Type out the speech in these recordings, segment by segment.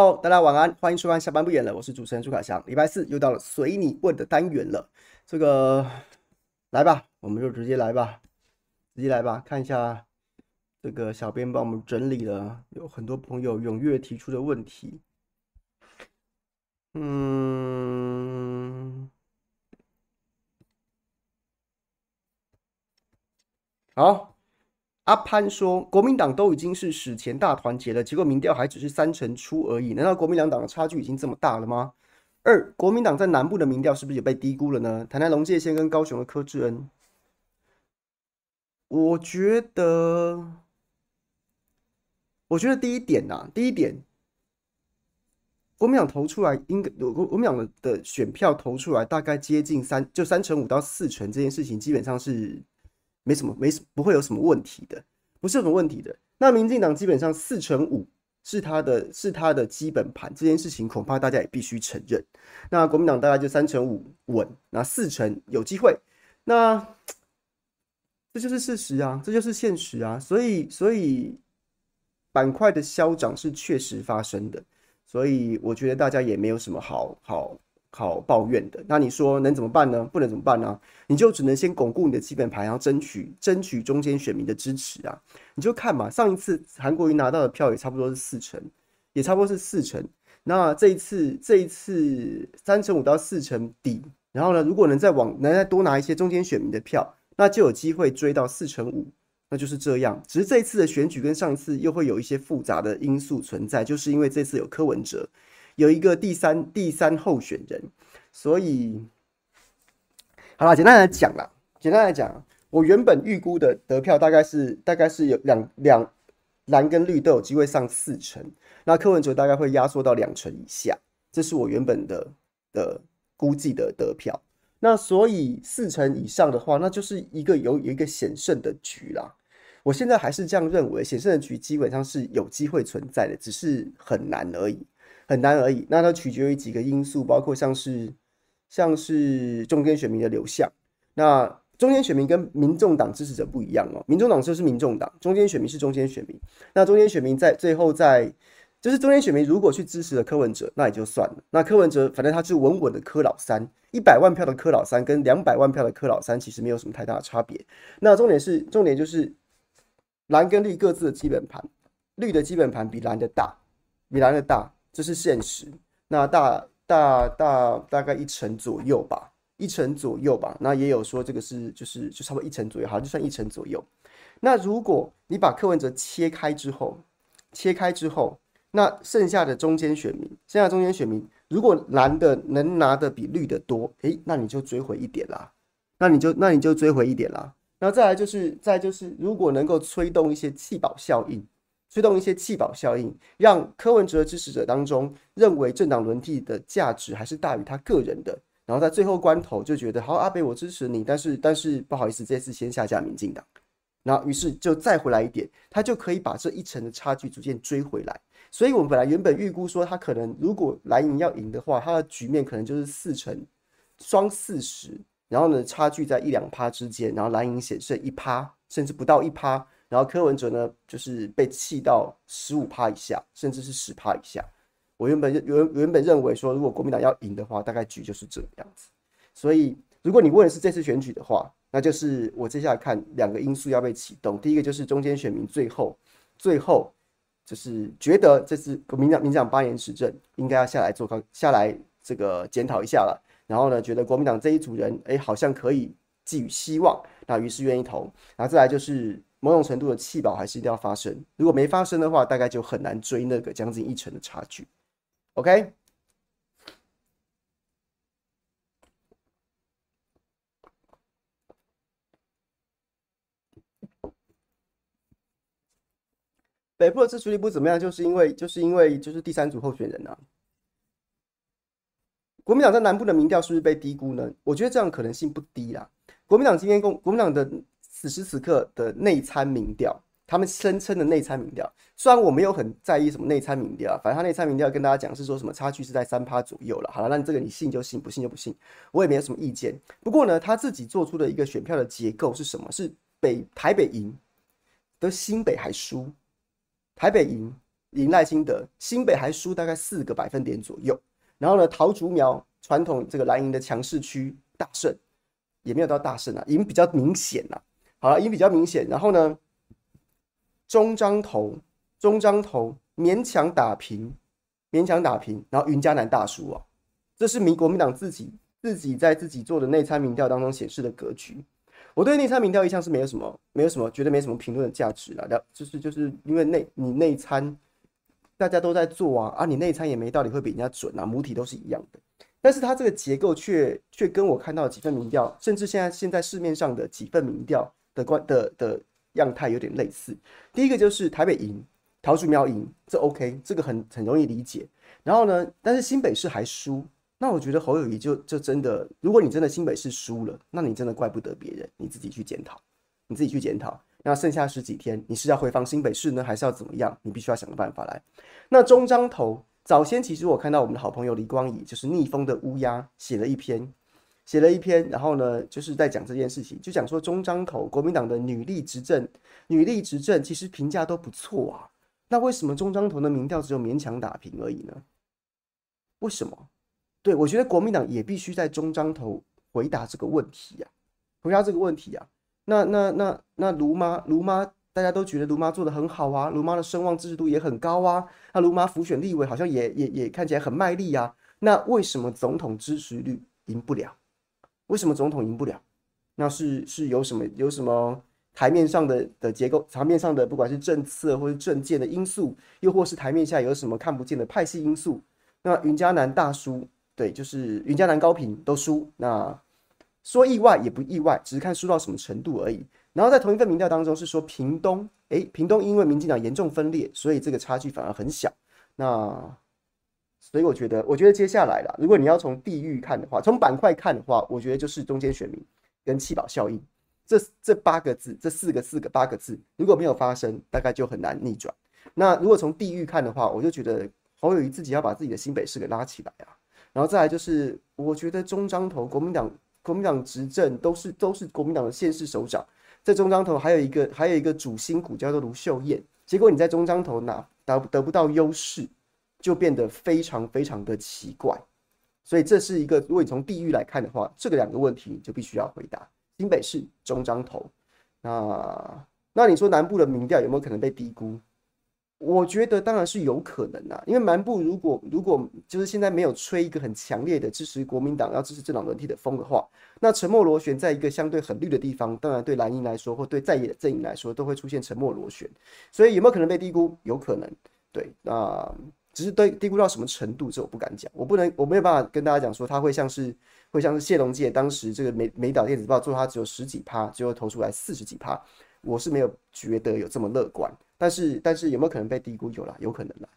Hello，大家晚安，欢迎收看下班不演了，我是主持人朱凯翔。礼拜四又到了随你问的单元了，这个来吧，我们就直接来吧，直接来吧，看一下这个小编帮我们整理了有很多朋友踊跃提出的问题。嗯，好。阿潘说：“国民党都已经是史前大团结了，结果民调还只是三成出而已。难道国民两党的差距已经这么大了吗？”二，国民党在南部的民调是不是也被低估了呢？谈谈龙介先跟高雄的柯志恩，我觉得，我觉得第一点呐、第一点，国民党投出来应该国国民党的的选票投出来大概接近三，就三成五到四成这件事情，基本上是。没什么，没什不会有什么问题的，不是有什么问题的。那民进党基本上四成五是他的，是他的基本盘，这件事情恐怕大家也必须承认。那国民党大概就三成五稳，那四成有机会，那这就是事实啊，这就是现实啊。所以，所以板块的消长是确实发生的，所以我觉得大家也没有什么好好。好抱怨的，那你说能怎么办呢？不能怎么办呢？你就只能先巩固你的基本盘，然后争取争取中间选民的支持啊！你就看嘛，上一次韩国瑜拿到的票也差不多是四成，也差不多是四成。那这一次这一次三成五到四成底，然后呢，如果能再往能再多拿一些中间选民的票，那就有机会追到四成五，那就是这样。只是这一次的选举跟上一次又会有一些复杂的因素存在，就是因为这次有柯文哲。有一个第三第三候选人，所以好了，简单来讲啦，简单来讲，我原本预估的得票大概是大概是有两两蓝跟绿都有机会上四成，那柯文哲大概会压缩到两成以下，这是我原本的的估计的得票。那所以四成以上的话，那就是一个有有一个险胜的局啦。我现在还是这样认为，险胜的局基本上是有机会存在的，只是很难而已。很难而已，那它取决于几个因素，包括像是像是中间选民的流向。那中间选民跟民众党支持者不一样哦，民众党就是民众党，中间选民是中间选民。那中间选民在最后在就是中间选民如果去支持了柯文哲，那也就算了。那柯文哲反正他是稳稳的柯老三，一百万票的柯老三跟两百万票的柯老三其实没有什么太大的差别。那重点是重点就是蓝跟绿各自的基本盘，绿的基本盘比蓝的大，比蓝的大。这是现实，那大大大大概一成左右吧，一成左右吧。那也有说这个是就是就差不多一成左右，好像就算一成左右。那如果你把柯文哲切开之后，切开之后，那剩下的中间选民，剩下中间选民，如果蓝的能拿的比绿的多，诶，那你就追回一点啦，那你就那你就追回一点啦。然后再来就是再就是，如果能够吹动一些气保效应。推动一些弃保效应，让柯文哲支持者当中认为政党轮替的价值还是大于他个人的，然后在最后关头就觉得好，阿北我支持你，但是但是不好意思，这次先下架民进党，然后于是就再回来一点，他就可以把这一层的差距逐渐追回来。所以我们本来原本预估说他可能如果蓝营要赢的话，他的局面可能就是四成双四十，然后呢差距在一两趴之间，然后蓝营险胜一趴，甚至不到一趴。然后柯文哲呢，就是被气到十五趴以下，甚至是十趴以下。我原本原原本认为说，如果国民党要赢的话，大概局就是这样子。所以，如果你问的是这次选举的话，那就是我接下来看两个因素要被启动。第一个就是中间选民最后最后就是觉得这次国民党民进党八年执政应该要下来做个下来这个检讨一下了。然后呢，觉得国民党这一组人哎好像可以寄予希望，那于是愿意投。然后再来就是。某种程度的弃保还是一定要发生，如果没发生的话，大概就很难追那个将近一成的差距。OK，北部的支持率不怎么样，就是因为就是因为就是第三组候选人啊。国民党在南部的民调是不是被低估呢？我觉得这样可能性不低啦。国民党今天公国民党的。此时此刻的内参民调，他们声称的内参民调，虽然我没有很在意什么内参民调，反正他内参民调跟大家讲是说什么差距是在三趴左右了。好了，那这个你信就信，不信就不信，我也没有什么意见。不过呢，他自己做出的一个选票的结构是什么？是北台北赢，得新北还输，台北赢，赢赖清德，新北还输大概四个百分点左右。然后呢，桃竹苗传统这个蓝营的强势区大胜，也没有到大胜啊，赢比较明显呐、啊。好了，赢比较明显。然后呢，中彰投中彰投勉强打平，勉强打平。然后云嘉南大输啊，这是民国民党自己自己在自己做的内参民调当中显示的格局。我对内参民调一向是没有什么没有什么觉得没什么评论的价值了，就是就是因为内你内参。大家都在做啊啊！你内参也没道理会比人家准啊，母体都是一样的。但是它这个结构却却跟我看到的几份民调，甚至现在现在市面上的几份民调的关的的样态有点类似。第一个就是台北赢，桃竹苗赢，这 OK，这个很很容易理解。然后呢，但是新北市还输，那我觉得侯友宜就就真的，如果你真的新北市输了，那你真的怪不得别人，你自己去检讨，你自己去检讨。那剩下十几天，你是要回防新北市呢，还是要怎么样？你必须要想个办法来。那中章头早先其实我看到我们的好朋友李光仪，就是逆风的乌鸦，写了一篇，写了一篇，然后呢，就是在讲这件事情，就讲说中彰投国民党的女力执政，女力执政其实评价都不错啊。那为什么中彰投的民调只有勉强打平而已呢？为什么？对，我觉得国民党也必须在中彰投回答这个问题呀、啊，回答这个问题啊。那那那那卢妈卢妈，大家都觉得卢妈做的很好啊，卢妈的声望支持度也很高啊。那卢妈辅选立委好像也也也看起来很卖力啊。那为什么总统支持率赢不了？为什么总统赢不了？那是是有什么有什么台面上的的结构，台面上的不管是政策或是政见的因素，又或是台面下有什么看不见的派系因素？那云嘉南大输，对，就是云嘉南高屏都输。那。说意外也不意外，只是看输到什么程度而已。然后在同一份民调当中是说屏东，哎，屏东因为民进党严重分裂，所以这个差距反而很小。那所以我觉得，我觉得接下来啦，如果你要从地域看的话，从板块看的话，我觉得就是中间选民跟弃保效应这这八个字，这四个四个八个字，如果没有发生，大概就很难逆转。那如果从地域看的话，我就觉得侯友谊自己要把自己的新北市给拉起来啊。然后再来就是，我觉得中彰投国民党。国民党执政都是都是国民党的县市首长，在中彰投还有一个还有一个主心骨叫做卢秀燕，结果你在中彰投拿得得不到优势，就变得非常非常的奇怪，所以这是一个如果你从地域来看的话，这个两个问题你就必须要回答。新北市中彰投，那那你说南部的民调有没有可能被低估？我觉得当然是有可能啊，因为南部如果如果就是现在没有吹一个很强烈的支持国民党要支持政党轮替的风的话，那沉默螺旋在一个相对很绿的地方，当然对蓝营来说或对在野的阵营来说都会出现沉默螺旋，所以有没有可能被低估？有可能，对，那只是对低估到什么程度，这我不敢讲，我不能我没有办法跟大家讲说它会像是会像是谢龙介当时这个美美岛电子报做它只有十几趴，最后投出来四十几趴，我是没有觉得有这么乐观。但是，但是有没有可能被低估？有啦，有可能啦。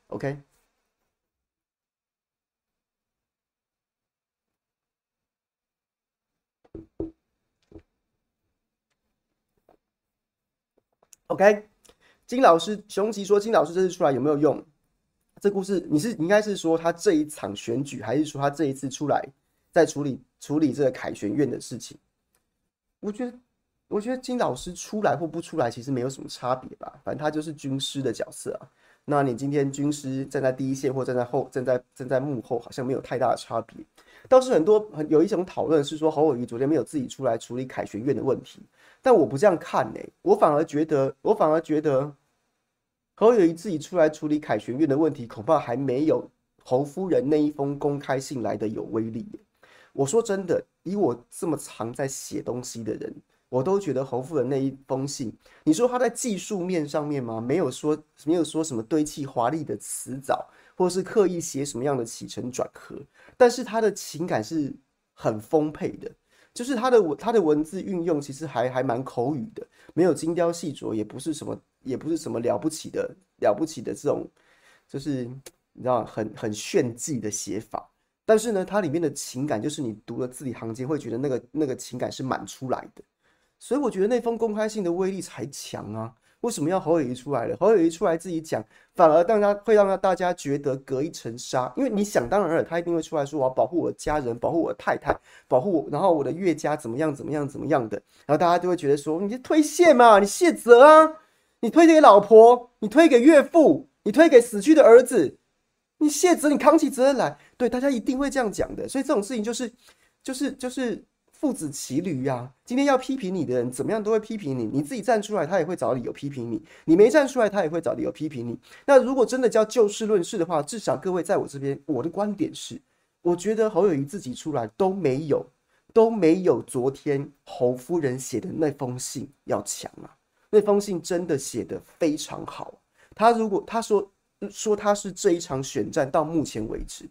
OK，OK，、金老师，熊吉说，金老师这次出来有没有用？这故事你是应该是说他这一场选举，还是说他这一次出来在处理处理这个凯旋院的事情？我觉得。我觉得金老师出来或不出来，其实没有什么差别吧。反正他就是军师的角色啊。那你今天军师站在第一线或站在后，站在站在幕后，好像没有太大的差别。倒是很多很有一种讨论是说，侯友宜昨天没有自己出来处理凯旋院的问题。但我不这样看呢、我反而觉得，我反而觉得侯友宜自己出来处理凯旋院的问题，恐怕还没有侯夫人那一封公开信来的有威力、我说真的，以我这么常在写东西的人。我都觉得侯夫人那一封信，你说他在技术面上面吗？没有说，没有说什么堆砌华丽的词藻，或是刻意写什么样的起承转合，但是他的情感是很丰沛的，就是他的文他的文字运用其实还还蛮口语的，没有精雕细琢，也不是什么也不是什么了不起的了不起的这种，就是你知道很很炫技的写法，但是呢，它里面的情感就是你读了字里行间会觉得那个那个情感是满出来的。所以我觉得那封公开信的威力才强啊！为什么要侯友宜出来了？侯友宜出来自己讲，反而让他会让大家觉得隔一层纱。因为你想当然了，他一定会出来说我要保护我家人，保护我太太，保护我，然后我的岳家怎么样怎么样怎么样的，然后大家就会觉得说，你推卸嘛，你卸责啊，你推给老婆，你推给岳父，你推给死去的儿子，你卸责，你扛起责任来。对，大家一定会这样讲的。所以这种事情就是，就是，就是父子骑驴呀。今天要批评你的人，怎么样都会批评你。你自己站出来，他也会找理由批评你；你没站出来，他也会找理由批评你。那如果真的叫就事论事的话，至少各位在我这边，我的观点是，我觉得侯友谊自己出来都没有。都没有昨天侯夫人写的那封信要强啊！那封信真的写得非常好。他如果他说说他是这一场选战到目前为止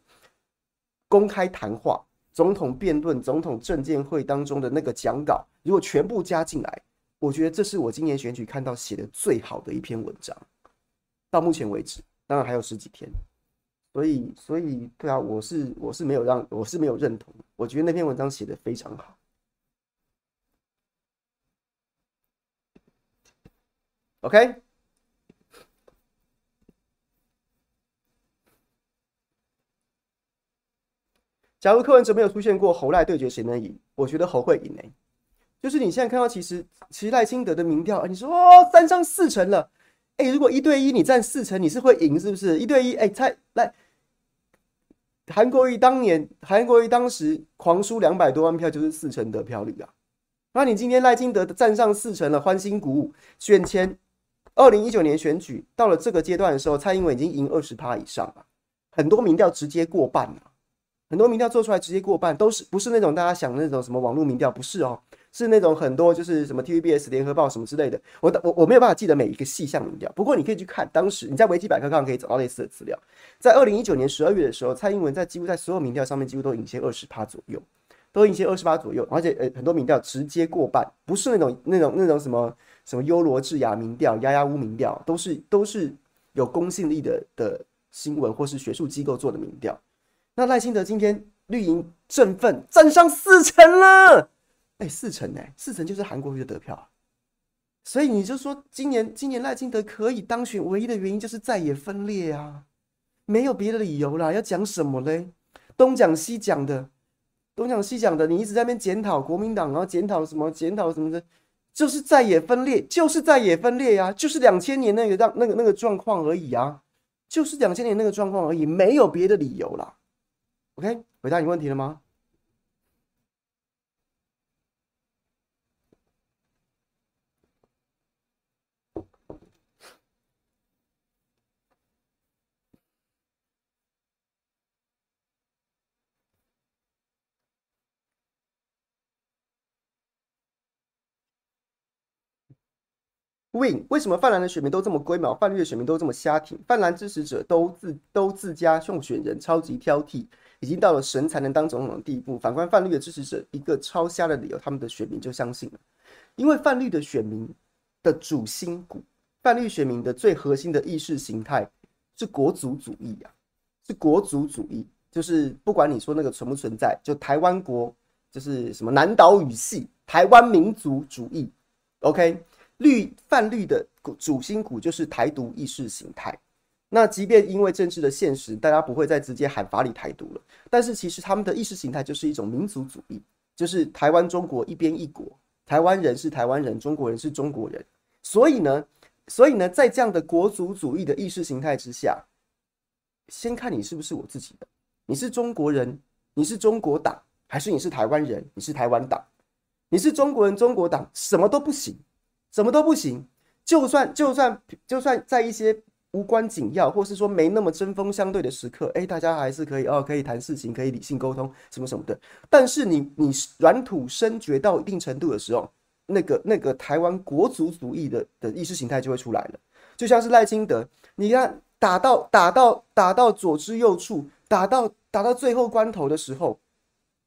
公开谈话、总统辩论、总统证见会当中的那个讲稿，如果全部加进来，我觉得这是我今年选举看到写的最好的一篇文章。到目前为止，当然还有十几天。所以，所以，对啊，我是我是没有让我是没有认同，我觉得那篇文章写得非常好。OK，假如柯文哲没有出现过侯赖对决，谁能赢？我觉得侯会赢诶。就是你现在看到，其实其实赖清德的民调，你说哦，三上四成了，哎，如果一对一你占四成，你是会赢是不是？一对一，哎，蔡赖。韩国瑜当年，韩国瑜当时狂输两百多万票，就是四成得票率啊。那你今天赖清德站上四成了，欢欣鼓舞。选前二零一九年选举到了这个阶段的时候，蔡英文已经赢二十趴以上了，很多民调直接过半了，很多民调做出来直接过半，都是不是那种大家想的那种什么网络民调，不是哦。是那种很多就是什么 TVBS 联合报什么之类的，我我我没有办法记得每一个细项民调，不过你可以去看，当时你在维基百科上可以找到类似的资料。在二零一九年十二月的时候，蔡英文在几乎在所有民调上面几乎都领先二十趴左右，都领先二十趴左右，而且呃很多民调直接过半，不是那种那种那种什么什么优罗智雅民调、压压乌民调，都是都是有公信力的的新闻或是学术机构做的民调。那赖清德今天绿营振奋，站上四成了。哎，四成哎，四成就是韩国瑜的得票啊，所以你就说今年今年赖清德可以当选，唯一的原因就是在野分裂啊，没有别的理由啦。要讲什么嘞？东讲西讲的，东讲西讲的，你一直在那边检讨国民党，然后检讨什么，检讨什么的，就是在野分裂，就是在野分裂呀，啊，就是两千年那个让那个那个状况而已啊，就是两千年那个状况而已，没有别的理由啦。OK，回答你问题了吗？Win，为什么泛蓝的选民都这么龟毛，泛绿的选民都这么瞎挺？泛蓝支持者都自都自家送选人，超级挑剔，已经到了神才能当总统的地步。反观泛绿的支持者，一个超瞎的理由，他们的选民就相信了。因为泛绿的选民的主心骨，泛绿选民的最核心的意识形态是国族主义啊，是国族主义，就是不管你说那个存不存在，就台湾国，就是什么南岛语系，台湾民族主义，OK。绿泛绿的主心骨就是台独意识形态。那即便因为政治的现实，大家不会再直接喊法理台独了，但是其实他们的意识形态就是一种民族主义，就是台湾中国一边一国，台湾人是台湾人，中国人是中国人。所以呢，所以呢，在这样的国族主义的意识形态之下，先看你是不是我自己的，你是中国人，你是中国党，还是你是台湾人，你是台湾党，你是中国人，中国党，什么都不行。什么都不行，就算就算就算在一些无关紧要，或是说没那么针锋相对的时刻，哎，大家还是可以哦，可以谈事情，可以理性沟通，什么什么的。但是你你软土深掘到一定程度的时候，那个那个台湾国族主义的的意识形态就会出来了。就像是赖清德，你看打到打到打到左支右絀，打到打到最后关头的时候，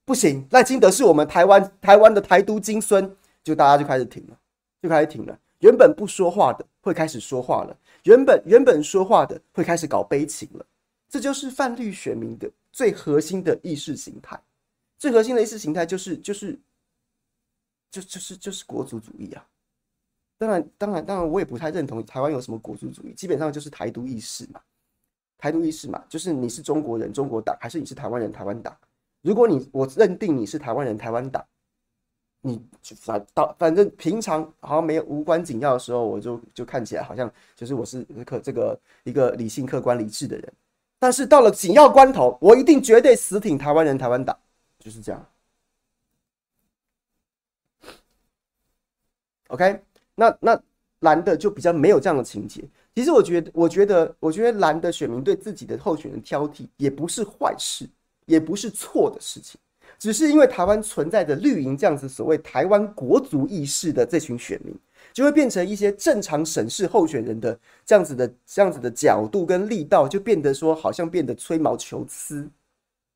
不行，赖清德是我们台湾台湾的台独金孙，就大家就开始停了。就开始停了，原本不说话的会开始说话了，原本原本说话的会开始搞悲情了，这就是泛绿选民的最核心的意识形态，最核心的意识形态就是就是就就是就是国族主义啊！当然当然当然，我也不太认同台湾有什么国族主义，基本上就是台独意识嘛，台独意识嘛，就是你是中国人，中国党，还是你是台湾人，台湾党？如果你我认定你是台湾人，台湾党。你反到反正平常好像没有无关紧要的时候，我就就看起来好像就是我是可这个一个理性、客观、理智的人。但是到了紧要关头，我一定绝对死挺台湾人、台湾党，就是这样。OK，那那蓝的就比较没有这样的情节。其实我觉得，我觉得，我觉得蓝的选民对自己的候选人挑剔也不是坏事，也不是错的事情。只是因为台湾存在着绿营这样子所谓台湾国族意识的这群选民，就会变成一些正常审视候选人的这样子的这样子的角度跟力道，就变得说好像变得吹毛求疵。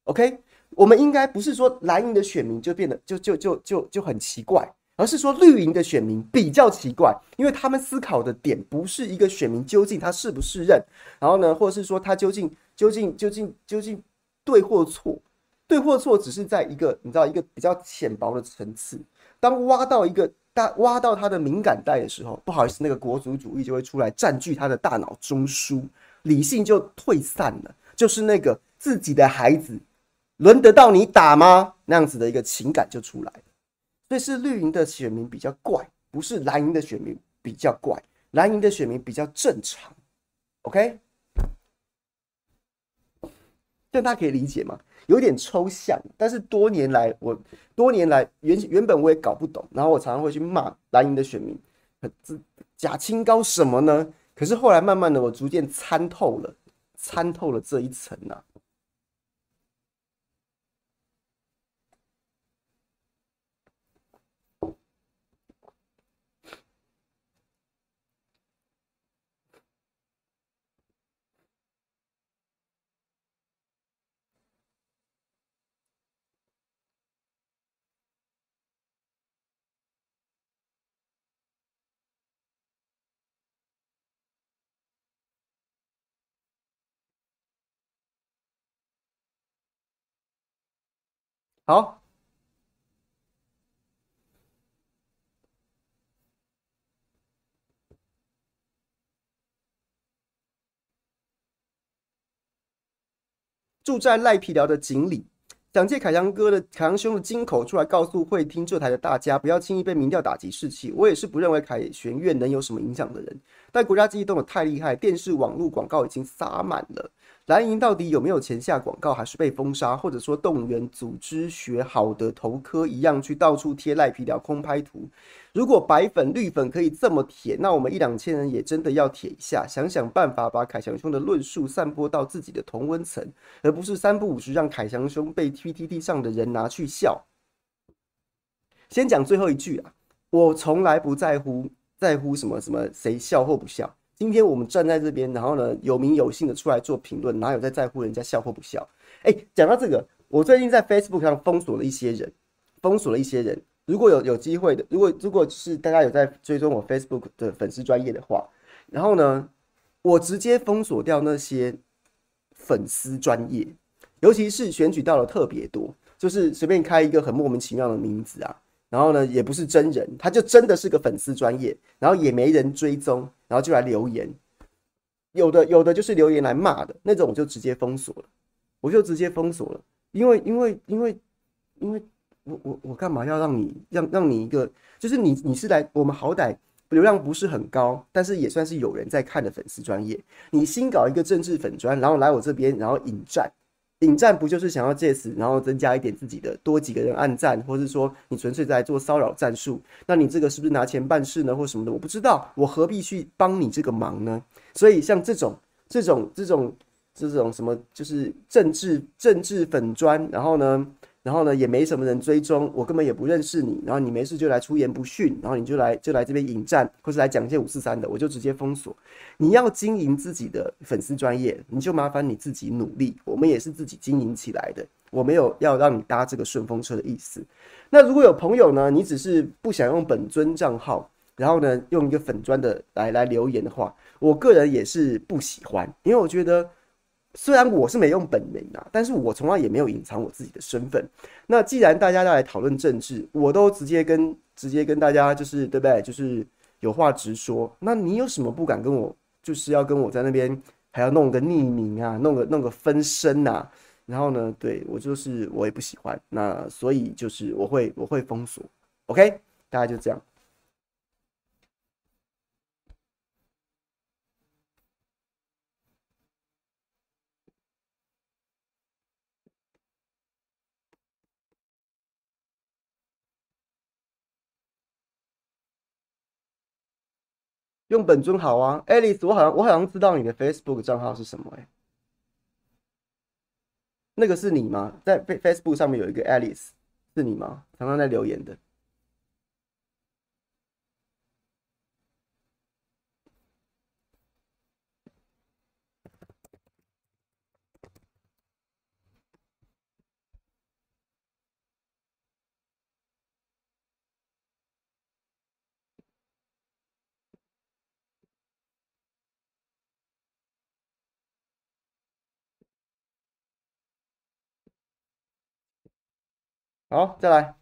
OK，我们应该不是说蓝营的选民就变得就就就就就很奇怪，而是说绿营的选民比较奇怪，因为他们思考的点不是一个选民究竟他是不是认，然后呢，或者是说他究竟究竟究竟究竟对或错。对或错，只是在一个你知道一个比较浅薄的层次。当挖到一个大挖到他的敏感带的时候，不好意思，那个国族主义就会出来占据他的大脑中枢，理性就退散了。就是那个自己的孩子轮得到你打吗？那样子的一个情感就出来。所以是绿营的选民比较怪，不是蓝营的选民比较怪。蓝营的选民比较正常。OK，这大家可以理解吗？有点抽象，但是多年来我多年来原原本我也搞不懂，然后我常常会去骂蓝营的选民，这假清高什么呢？可是后来慢慢的我逐渐参透了，参透了这一层呐、啊。好，住在赖皮寮的锦鲤，想借凯翔哥的凯翔兄的金口出来告诉会听这台的大家，不要轻易被民调打击士气。我也是不认为凯旋院能有什么影响的人，但国家机器动得太厉害，电视网络广告已经撒满了。蓝营到底有没有钱下广告，还是被封杀，或者说动员组织学好的头科一样去到处贴赖皮寮空拍图？如果白粉绿粉可以这么铁，那我们一两千人也真的要铁一下，想想办法把凯翔兄的论述散播到自己的同温层，而不是三不五时让凯翔兄被 TPTT 上的人拿去笑。先讲最后一句啊，我从来不在乎在乎什么什么谁笑或不笑。今天我们站在这边，然后呢，有名有姓的出来做评论，哪有在在乎人家笑或不笑？哎，讲到这个，我最近在 Facebook 上封锁了一些人，封锁了一些人。如果有有机会的，如果如果是大家有在追踪我 Facebook 的粉丝专业的话，然后呢，我直接封锁掉那些粉丝专业，尤其是选举到了特别多，就是随便开一个很莫名其妙的名字啊。然后呢，也不是真人，他就真的是个粉丝专业，然后也没人追踪，然后就来留言，有的有的就是留言来骂的那种，我就直接封锁了，我就直接封锁了，因为因为因为因为我我我干嘛要让你让让你一个，就是你你是来我们好歹流量不是很高，但是也算是有人在看的粉丝专业，你新搞一个政治粉专，然后来我这边，然后引战。引战不就是想要借此，然后增加一点自己的多几个人暗赞，或是说你纯粹在做骚扰战术？那你这个是不是拿钱办事呢，或什么的？我不知道，我何必去帮你这个忙呢？所以像这种、这种、这种、这种什么，就是政治政治粉砖，然后呢？然后呢，也没什么人追踪，我根本也不认识你。然后你没事就来出言不逊，然后你就来就来这边引战，或是来讲一些五四三的，我就直接封锁。你要经营自己的粉丝专业，你就麻烦你自己努力。我们也是自己经营起来的，我没有要让你搭这个顺风车的意思。那如果有朋友呢，你只是不想用本尊账号，然后呢，用一个粉专的来来留言的话，我个人也是不喜欢，因为我觉得。虽然我是没用本名啊，但是我从来也没有隐藏我自己的身份。那既然大家要来讨论政治，我都直接跟直接跟大家就是对不对？就是有话直说。那你有什么不敢跟我？就是要跟我在那边还要弄个匿名啊，弄个弄个分身呐？然后呢，对我就是我也不喜欢。那所以就是我会我会封锁，OK，大家就这样。用本尊好啊，Alice，我好像我好像知道你的 Facebook 账号是什么哎、那个是你吗？在 Facebook 上面有一个 Alice，是你吗？常常在留言的。好，再来。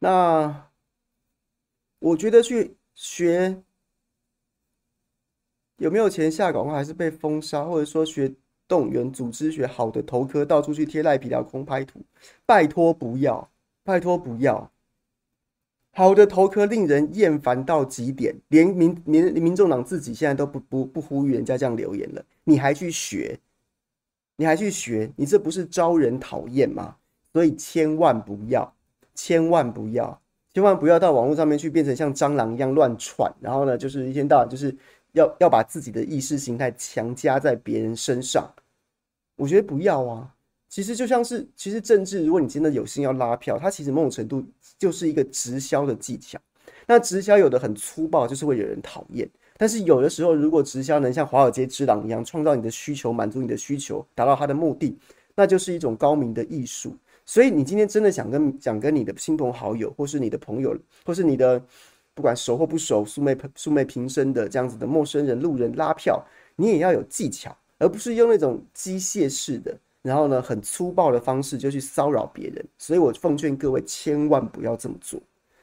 那我觉得去学有没有钱下广告，还是被封杀，或者说学动员组织学好的头科到处去贴赖皮条空拍图，拜托不要，拜托不要。好的头壳令人厌烦到极点，连民民民众党自己现在都不不不呼吁人家这样留言了，你还去学，你还去学，你这不是招人讨厌吗？所以千万不要，千万不要，千万不要到网络上面去变成像蟑螂一样乱窜，然后呢，就是一天到晚就是要要把自己的意识形态强加在别人身上，我觉得不要啊。其实就像是，其实政治，如果你真的有心要拉票，它其实某种程度就是一个直销的技巧。那直销有的很粗暴，就是会惹人讨厌。但是有的时候，如果直销能像华尔街之狼一样，创造你的需求，满足你的需求，达到它的目的，那就是一种高明的艺术。所以你今天真的想跟想跟你的亲朋好友，或是你的朋友，或是你的不管熟或不熟、素昧素昧平生的这样子的陌生人、路人拉票，你也要有技巧，而不是用那种机械式的。然后呢，很粗暴的方式就去骚扰别人，所以我奉劝各位千万不要这么做，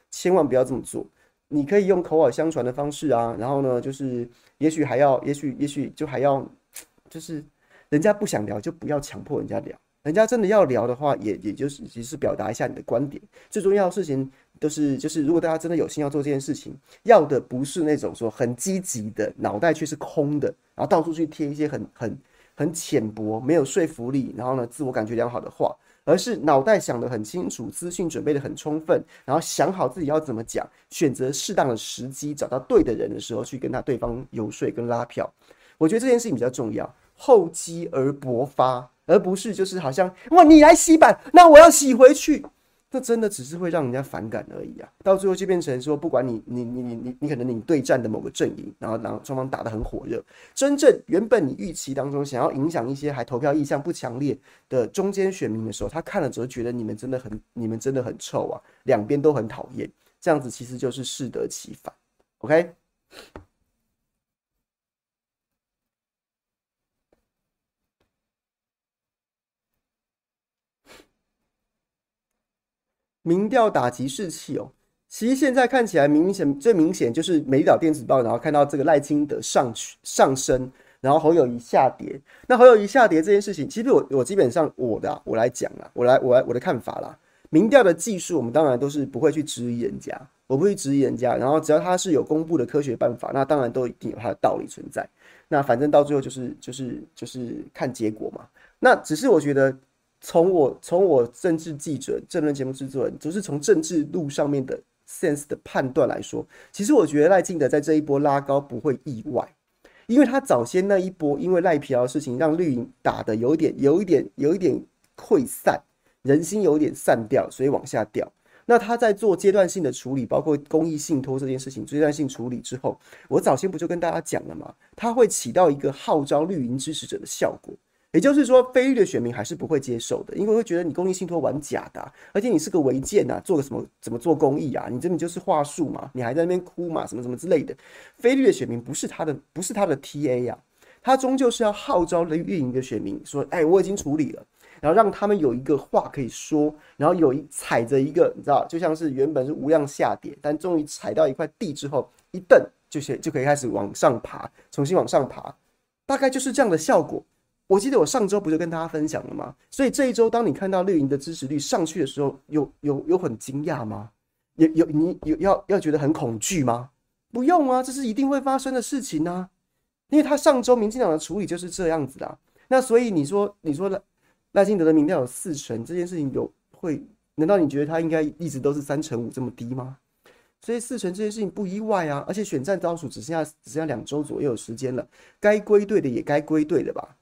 千万不要这么做。你可以用口耳相传的方式啊，然后呢，就是也许还要，也许也许就还要，就是人家不想聊就不要强迫人家聊，人家真的要聊的话，也也就是只是表达一下你的观点。最重要的事情都是，就是如果大家真的有心要做这件事情，要的不是那种说很积极的，脑袋却是空的，然后到处去贴一些很很。很浅薄，没有说服力，然后呢，自我感觉良好的话，而是脑袋想得很清楚，资讯准备得很充分，然后想好自己要怎么讲，选择适当的时机，找到对的人的时候，去跟他对方游说跟拉票。我觉得这件事情比较重要，厚积而薄发，而不是就是好像哇，你来洗版，那我要洗回去。这真的只是会让人家反感而已啊！到最后就变成说，不管你你你你你你可能你对战的某个阵营，然后然后双方打得很火热，真正原本你预期当中想要影响一些还投票意向不强烈的中间选民的时候，他看了之后觉得你们真的很你们真的很臭啊，两边都很讨厌，这样子其实就是适得其反。OK。民调打击士气哦，其实现在看起来明显最明显就是《美岛电子报》，然后看到这个赖清德上去上升，然后侯友宜下跌。那侯友宜下跌这件事情，其实我我基本上我的、啊、我来讲啦，我来我来我的看法啦。民调的技术，我们当然都是不会去质疑人家，我不会去质疑人家。然后只要他是有公布的科学办法，那当然都一定有他的道理存在。那反正到最后就是就是就是看结果嘛。那只是我觉得。从我从我政治记者、政论节目制作人，就是从政治路上面的 sense 的判断来说，其实我觉得赖清德在这一波拉高不会意外，因为他早先那一波因为赖皮的事情让绿营打得有一点、有一点、有一点溃散，人心有点散掉，所以往下掉。那他在做阶段性的处理，包括公益信托这件事情阶段性处理之后，我早先不就跟大家讲了吗？他会起到一个号召绿营支持者的效果。也就是说，非绿的选民还是不会接受的，因为会觉得你公益信托玩假的，而且你是个违建呐，做个什么怎么做公益啊？你这边就是话术嘛，你还在那边哭嘛，什么什么之类的。非绿的选民不是他的，不是他的 TA 呀，他终究是要号召了运营的选民说，哎，我已经处理了，然后让他们有一个话可以说，然后有一踩着一个，你知道，就像是原本是无量下跌，但终于踩到一块地之后，一蹬就就可以开始往上爬，重新往上爬。大概就是这样的效果。我记得我上周不就跟大家分享了吗？所以这一周，当你看到绿营的支持率上去的时候，有有有很惊讶吗？有有你有要要觉得很恐惧吗？不用啊，这是一定会发生的事情啊，因为他上周民进党的处理就是这样子的。那所以你说你说赖赖清德的民调有四成，这件事情有会？难道你觉得他应该一直都是三成五这么低吗？所以四成这件事情不意外啊，而且选战倒数只剩下只剩下两周左右的时间了，该归队的也该归队了吧？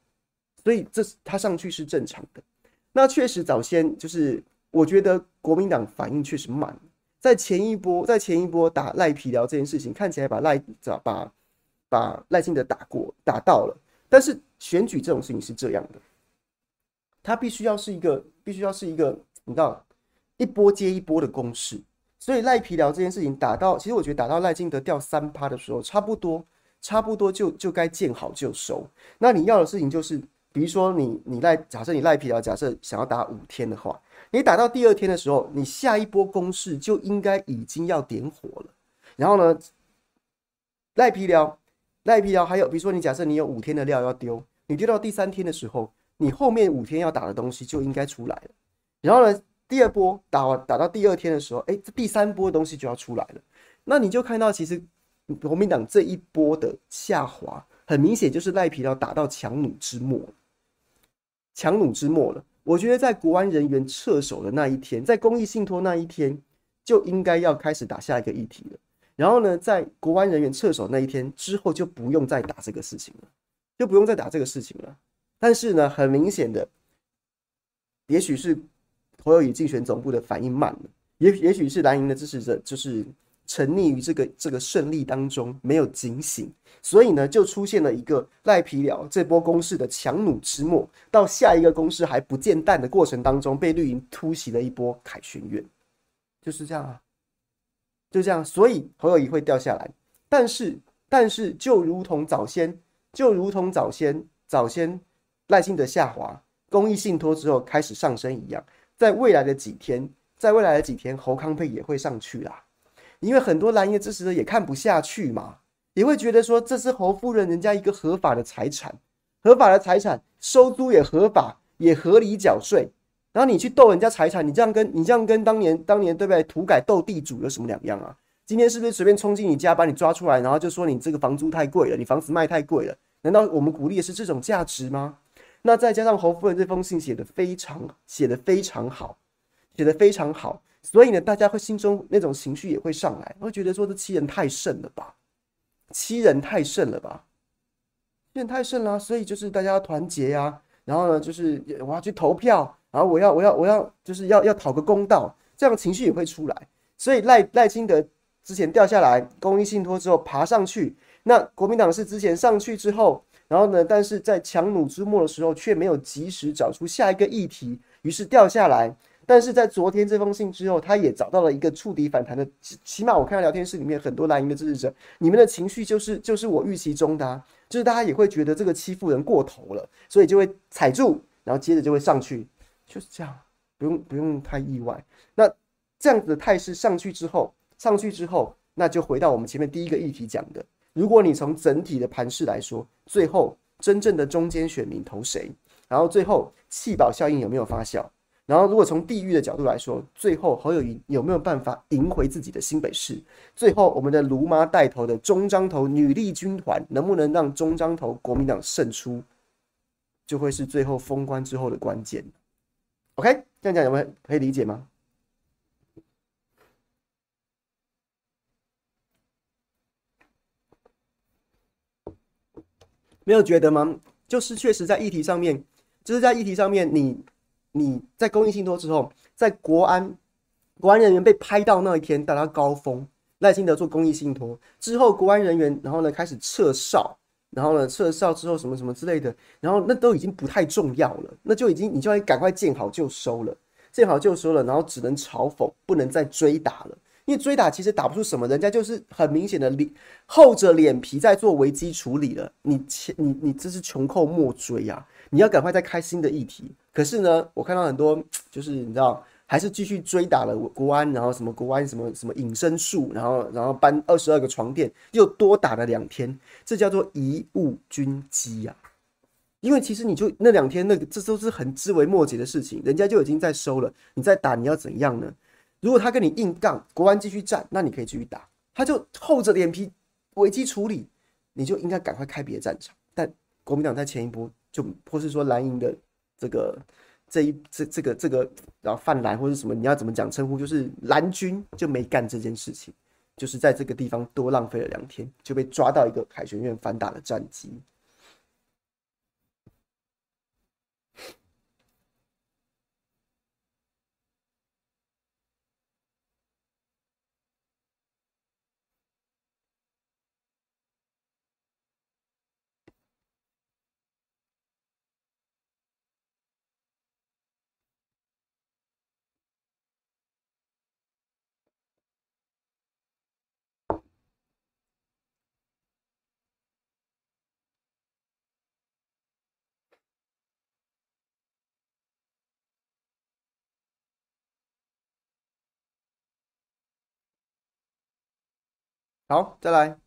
所以这他上去是正常的。那确实早先就是，我觉得国民党反应确实慢，在前一波，在前一波打赖皮聊这件事情，看起来把赖把把把赖清德打过打到了。但是选举这种事情是这样的，他必须要是一个必须要是一个你知道一波接一波的攻势。所以赖皮聊这件事情打到，其实我觉得打到赖清德掉三趴的时候，差不多差不多就就该见好就收。那你要的事情就是。比如说你你赖，假设你赖皮寮，假设想要打五天的话，你打到第二天的时候，你下一波攻势就应该已经要点火了。然后呢，赖皮寮赖皮寮还有，比如说你假设你有五天的料要丢，你丢到第三天的时候，你后面五天要打的东西就应该出来了。然后呢，第二波打完打到第二天的时候，哎，这第三波的东西就要出来了。那你就看到其实国民党这一波的下滑，很明显就是赖皮寮打到强弩之末。强弩之末了，我觉得在国安人员撤守的那一天，在公益信托那一天，就应该要开始打下一个议题了。然后呢，在国安人员撤守那一天之后，就不用再打这个事情了，就不用再打这个事情了。但是呢，很明显的，也许是侯友宜竞选总部的反应慢了，也也许是蓝营的支持者就是。沉溺于这个这个胜利当中，没有警醒，所以呢，就出现了一个赖皮了这波攻势的强弩之末，到下一个攻势还不见弹的过程当中，被绿营突袭了一波凯旋院，就是这样啊，就这样，所以侯友谊会掉下来，但是但是就如同早先，就如同早先早先赖清德下滑，公益信托之后开始上升一样，在未来的几天，在未来的几天，侯康配也会上去啦。因为很多蓝营支持者也看不下去嘛，也会觉得说，这是侯夫人人家一个合法的财产，合法的财产收租也合法，也合理缴税。然后你去斗人家财产，你这样跟你这样跟当年当年对不对？土改斗地主有什么两样啊？今天是不是随便冲进你家把你抓出来，然后就说你这个房租太贵了，你房子卖太贵了？难道我们鼓励的是这种价值吗？那再加上侯夫人这封信写的非常写的非常好，写的非常好。所以呢，大家会心中那种情绪也会上来，会觉得说这欺人太甚了吧，欺人太甚了吧，欺人太甚了。所以就是大家要团结呀、然后呢，就是我要去投票，然后我要我要我要就是要要讨个公道，这样情绪也会出来。所以赖赖清德之前掉下来，公益信托之后爬上去，那国民党是之前上去之后，然后呢，但是在强弩之末的时候却没有及时找出下一个议题，于是掉下来。但是在昨天这封信之后，他也找到了一个触底反弹的，起码我看到聊天室里面很多蓝营的支持者，你们的情绪就是就是我预期中的，啊，就是大家也会觉得这个欺负人过头了，所以就会踩住，然后接着就会上去，就是这样，不用不用太意外。那这样子的态势上去之后，上去之后，那就回到我们前面第一个议题讲的，如果你从整体的盘势来说，最后真正的中间选民投谁，然后最后弃保效应有没有发酵？然后，如果从地域的角度来说，最后侯友宜有没有办法赢回自己的新北市？最后，我们的卢妈带头的中彰投女力军团能不能让中彰投国民党胜出，就会是最后封关之后的关键。OK，这样讲有没有可以理解吗？没有觉得吗？就是确实在议题上面，就是在议题上面你。你在公益信托之后，在国安国安人员被拍到那一天，达到高峰。赖清德做公益信托之后，国安人员然后呢开始撤哨，然后呢撤哨之后什么什么之类的，然后那都已经不太重要了，那就已经你就要赶快见好就收了，见好就收了，然后只能嘲讽，不能再追打了，因为追打其实打不出什么，人家就是很明显的脸厚着脸皮在做危机处理了，你前你你这是穷寇莫追啊，你要赶快再开新的议题。可是呢，我看到很多就是你知道还是继续追打了国安，然后什么国安什么什么隐身术，然后然后搬二十二个床垫，又多打了两天，这叫做贻误军机呀。因为其实你就那两天那个，这都是很枝微末节的事情，人家就已经在收了，你再打你要怎样呢？如果他跟你硬杠，国安继续战，那你可以继续打，他就厚着脸皮危机处理，你就应该赶快开别的战场。但国民党在前一波就，或是说蓝营的这个这一这这个这个，然后泛蓝或者什么，你要怎么讲称呼？就是蓝军就没干这件事情，就是在这个地方多浪费了两天，就被抓到一个凯旋院反打的战机。好，再来，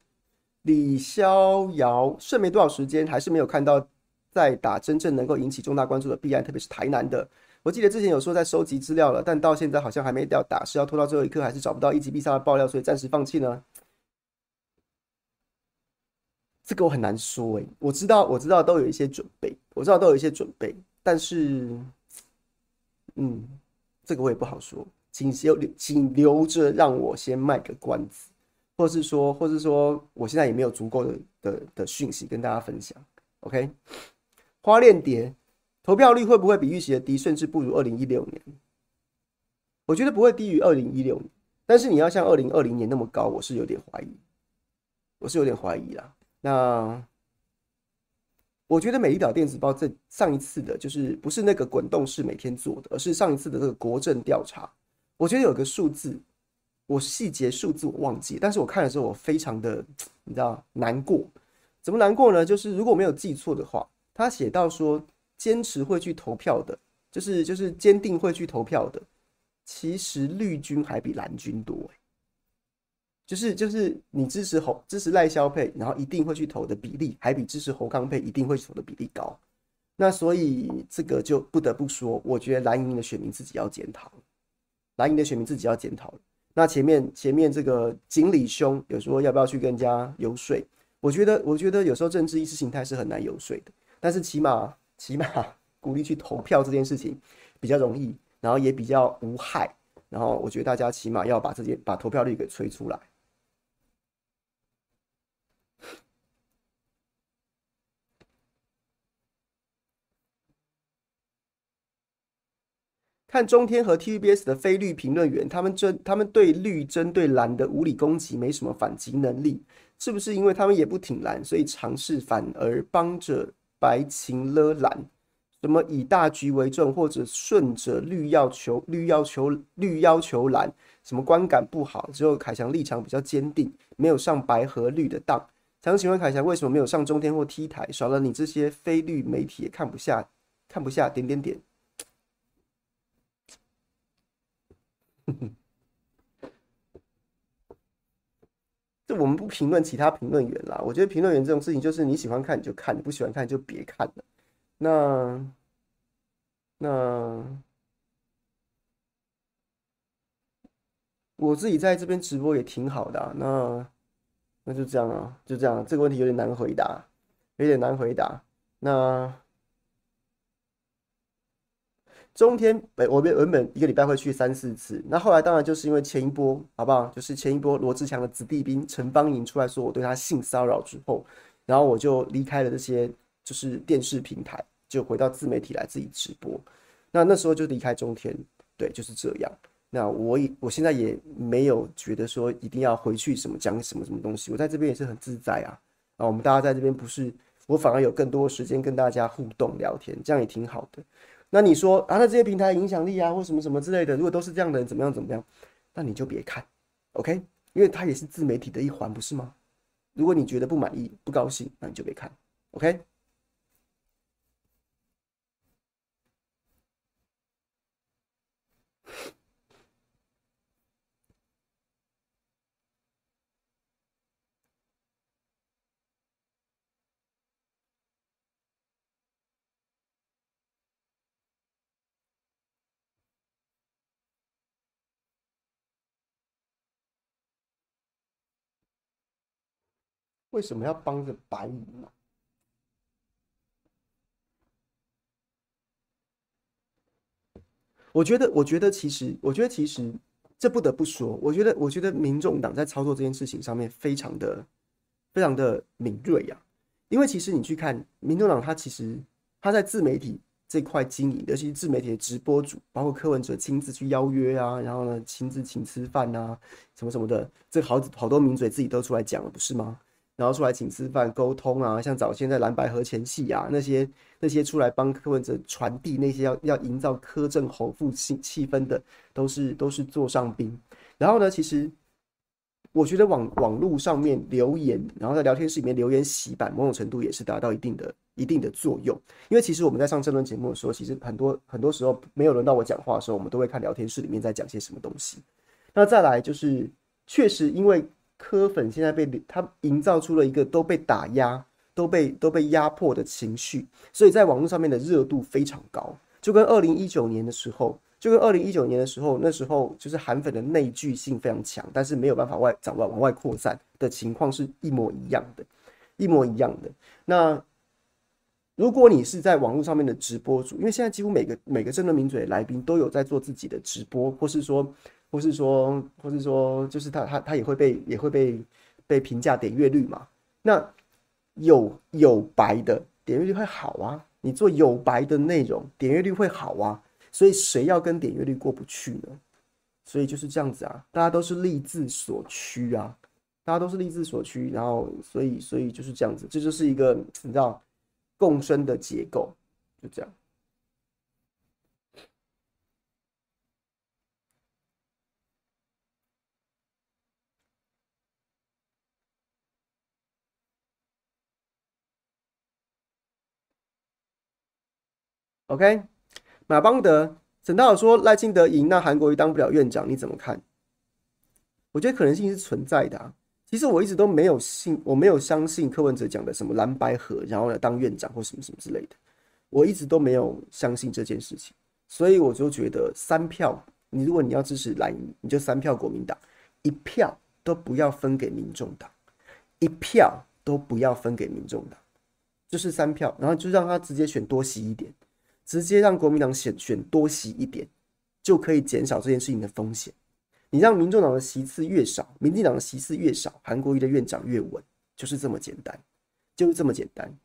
李逍遥剩没多少时间，还是没有看到在打真正能够引起重大关注的弊案，特别是台南的。我记得之前有说在收集资料了，但到现在好像还没掉打，是要拖到最后一刻，还是找不到一级必杀的爆料，所以暂时放弃呢？这个我很难说诶、我知道，我知道都有一些准备，我知道都有一些准备，但是，嗯，这个我也不好说，请留请留着让我先卖个关子。或是说，或是说，我现在也没有足够的的的讯息跟大家分享。OK，花链蝶投票率会不会比预期的低，甚至不如二零一六年？我觉得不会低于二零一六年，但是你要像二零二零年那么高，我是有点怀疑，我是有点怀疑啦。那我觉得美丽岛电子报这上一次的就是不是那个滚动式每天做的，而是上一次的这个国政调查，我觉得有个数字。我细节数字我忘记，但是我看的时候我非常的，你知道难过，怎么难过呢？就是如果没有记错的话，他写到说坚持会去投票的，就是就是坚定会去投票的，其实绿军还比蓝军多，就是就是你支持侯支持赖萧配，然后一定会去投的比例，还比支持侯康配一定会投的比例高。那所以这个就不得不说，我觉得蓝营的选民自己要检讨，蓝营的选民自己要检讨。那前面前面这个锦鲤兄有说要不要去跟人家游说？我觉得我觉得有时候政治意识形态是很难游说的，但是起码起码鼓励去投票这件事情比较容易，然后也比较无害，然后我觉得大家起码要把这件把投票率给吹出来。看中天和 TVBS 的非绿评论员，他们针他们对绿针对蓝的无理攻击没什么反击能力，是不是因为他们也不挺蓝，所以尝试反而帮着白情勒蓝？什么以大局为重，或者顺着绿要求绿要求绿要求蓝？什么观感不好？只有凯翔立场比较坚定，没有上白和绿的当。想请问凯翔，为什么没有上中天或 T 台？少了你这些非绿媒体也看不下，看不下点点点。这我们不评论其他评论员啦。我觉得评论员这种事情，就是你喜欢看你就看，你不喜欢看就别看了。那那我自己在这边直播也挺好的。那那就这样啊，就这样。这个问题有点难回答，有点难回答。那。中天，我原本一个礼拜会去三四次，那后来当然就是因为前一波，好不好？就是前一波罗志强的子弟兵陈芳莹出来说我对他性骚扰之后，然后我就离开了这些就是电视平台，就回到自媒体来自己直播。那那时候就离开中天，对，就是这样。那我也我现在也没有觉得说一定要回去什么讲什么什么东西，我在这边也是很自在啊。啊，我们大家在这边不是，我反而有更多时间跟大家互动聊天，这样也挺好的。那你说啊，那这些平台影响力啊，或什么什么之类的，如果都是这样的人，怎么样怎么样？那你就别看，OK？因为它也是自媒体的一环，不是吗？如果你觉得不满意、不高兴，那你就别看，OK？为什么要帮着白银呢？我觉得，我觉得其实，我觉得其实，这不得不说，我觉得，我觉得民众党在操作这件事情上面非常的、非常的敏锐呀。因为其实你去看民众党，他其实他在自媒体这块经营，尤其是自媒体的直播主，包括柯文哲亲自去邀约啊，然后呢亲自请吃饭啊，什么什么的，这好好多名嘴自己都出来讲了，不是吗？然后出来请吃饭沟通啊，像早先在蓝白合前夕啊，那些那些出来帮柯文哲传递那些要要营造柯正侯父气气氛的，都是都是座上宾。然后呢，其实我觉得网网络上面留言，然后在聊天室里面留言洗版，某种程度也是达到一定的一定的作用。因为其实我们在上这轮节目的时候，其实很多很多时候没有轮到我讲话的时候，我们都会看聊天室里面在讲些什么东西。那再来就是确实因为。柯粉现在被他营造出了一个都被打压、都被都被压迫的情绪，所以在网络上面的热度非常高，就跟二零一九年的时候，就跟二零一九年的时候，那时候就是韩粉的内聚性非常强，但是没有办法外往外往外扩散的情况是一模一样的，一模一样的。那如果你是在网络上面的直播主，因为现在几乎每个每个争论名嘴的来宾都有在做自己的直播，或是说。或是说，或是说，就是他他他也会被也会被被评价点阅率嘛？那有有白的点阅率会好啊，你做有白的内容，点阅率会好啊。所以谁要跟点阅率过不去呢？所以就是这样子啊，大家都是利字所趋啊，大家都是利字所趋，然后所以所以就是这样子，这就是一个你知道共生的结构，就这样。OK，马邦德、沈大佬说赖清德赢，那韩国瑜当不了院长，你怎么看？我觉得可能性是存在的啊。其实我一直都没有信，我没有相信柯文哲讲的什么蓝白合，然后呢当院长或什么什么之类的，我一直都没有相信这件事情。所以我就觉得三票，你如果你要支持蓝营，你就三票国民党，一票都不要分给民众党，一票都不要分给民众党，就是三票，然后就让他直接选多席一点。直接让国民党选选多席一点，就可以减少这件事情的风险。你让民众党的席次越少，民进党的席次越少，韩国瑜的院长越稳，就是这么简单，就是这么简单。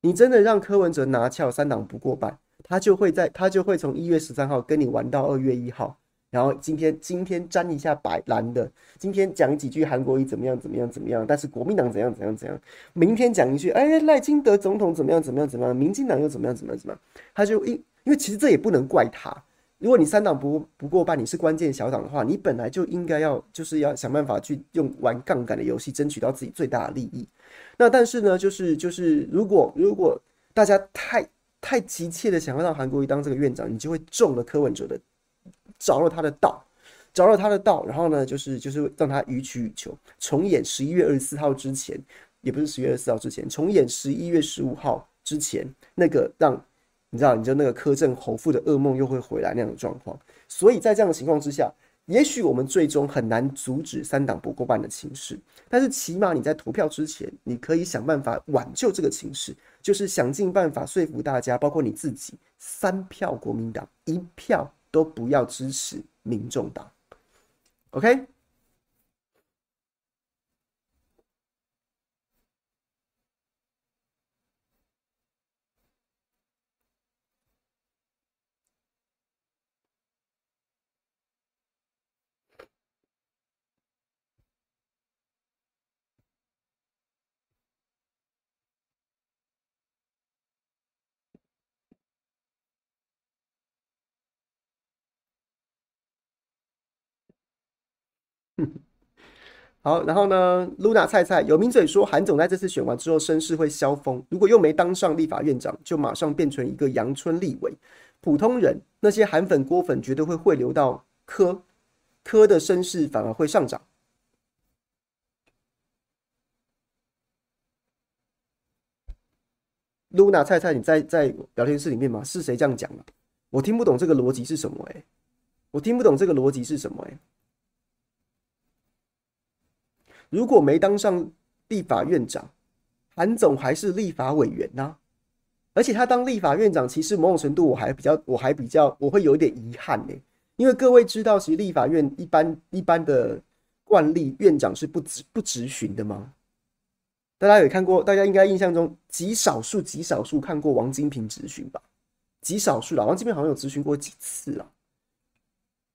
你真的让柯文哲拿翘三党不过半，他就会在他就会从一月十三号跟你玩到二月一号。然后今天今天沾一下白蓝的，今天讲几句韩国瑜怎么样怎么样怎么样，但是国民党怎样怎样怎样，明天讲一句，哎，赖清德总统怎么样怎么样怎么样，民进党又怎么样怎么样怎么样，他就因因为其实这也不能怪他，如果你三党不不过半，你是关键小党的话，你本来就应该要就是要想办法去用玩杠杆的游戏争取到自己最大的利益。那但是呢，就是就是如果如果大家太太急切的想要让韩国瑜当这个院长，你就会中了柯文哲的。着了他的道，着了他的道，然后呢，就是就是让他予取予求，重演十一月二十四号之前，也不是十月二十四号之前，重演十一月十五号之前那个让你知道，你就那个柯正侯父的噩梦又会回来那样的状况。所以在这样的情况之下，也许我们最终很难阻止三党不过半的情势，但是起码你在投票之前，你可以想办法挽救这个情势，就是想尽办法说服大家，包括你自己，三票国民党，一票。都不要支持民众党，OK？好，然后呢，Luna 菜菜有名嘴说，韩总在这次选完之后声势会消风，如果又没当上立法院长，就马上变成一个阳春立委。普通人那些韩粉郭粉绝对会汇流到柯，柯的声势反而会上涨。Luna 菜菜，你在在聊天室里面吗？是谁这样讲的？我听不懂这个逻辑是什么？哎，我听不懂这个逻辑是什么？哎。如果没当上立法院长，韩总还是立法委员呢、而且他当立法院长，其实某种程度我还比较，我还比较，我会有一点遗憾呢。因为各位知道，其实立法院一般一般的惯例，院长是不质不执询的吗？大家有看过？大家应该印象中极少数极少数看过王金平质询吧？极少数了，王金平好像有质询过几次了。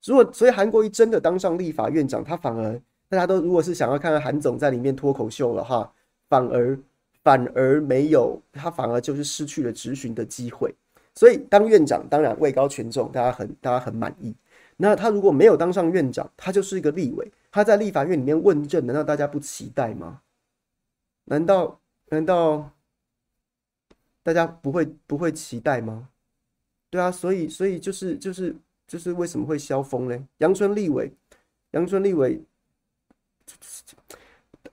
如果所以韩国瑜真的当上立法院长，他反而大家都如果是想要看看韩总在里面脱口秀的话，反而。反而没有，他反而就是失去了质询的机会。所以当院长当然位高权重，大家很大家很满意。那他如果没有当上院长，他就是一个立委，他在立法院里面问政，难道大家不期待吗？难道难道大家不会不会期待吗？对啊，所以所以就是就是就是为什么会消风呢？阳春立委，阳春立委。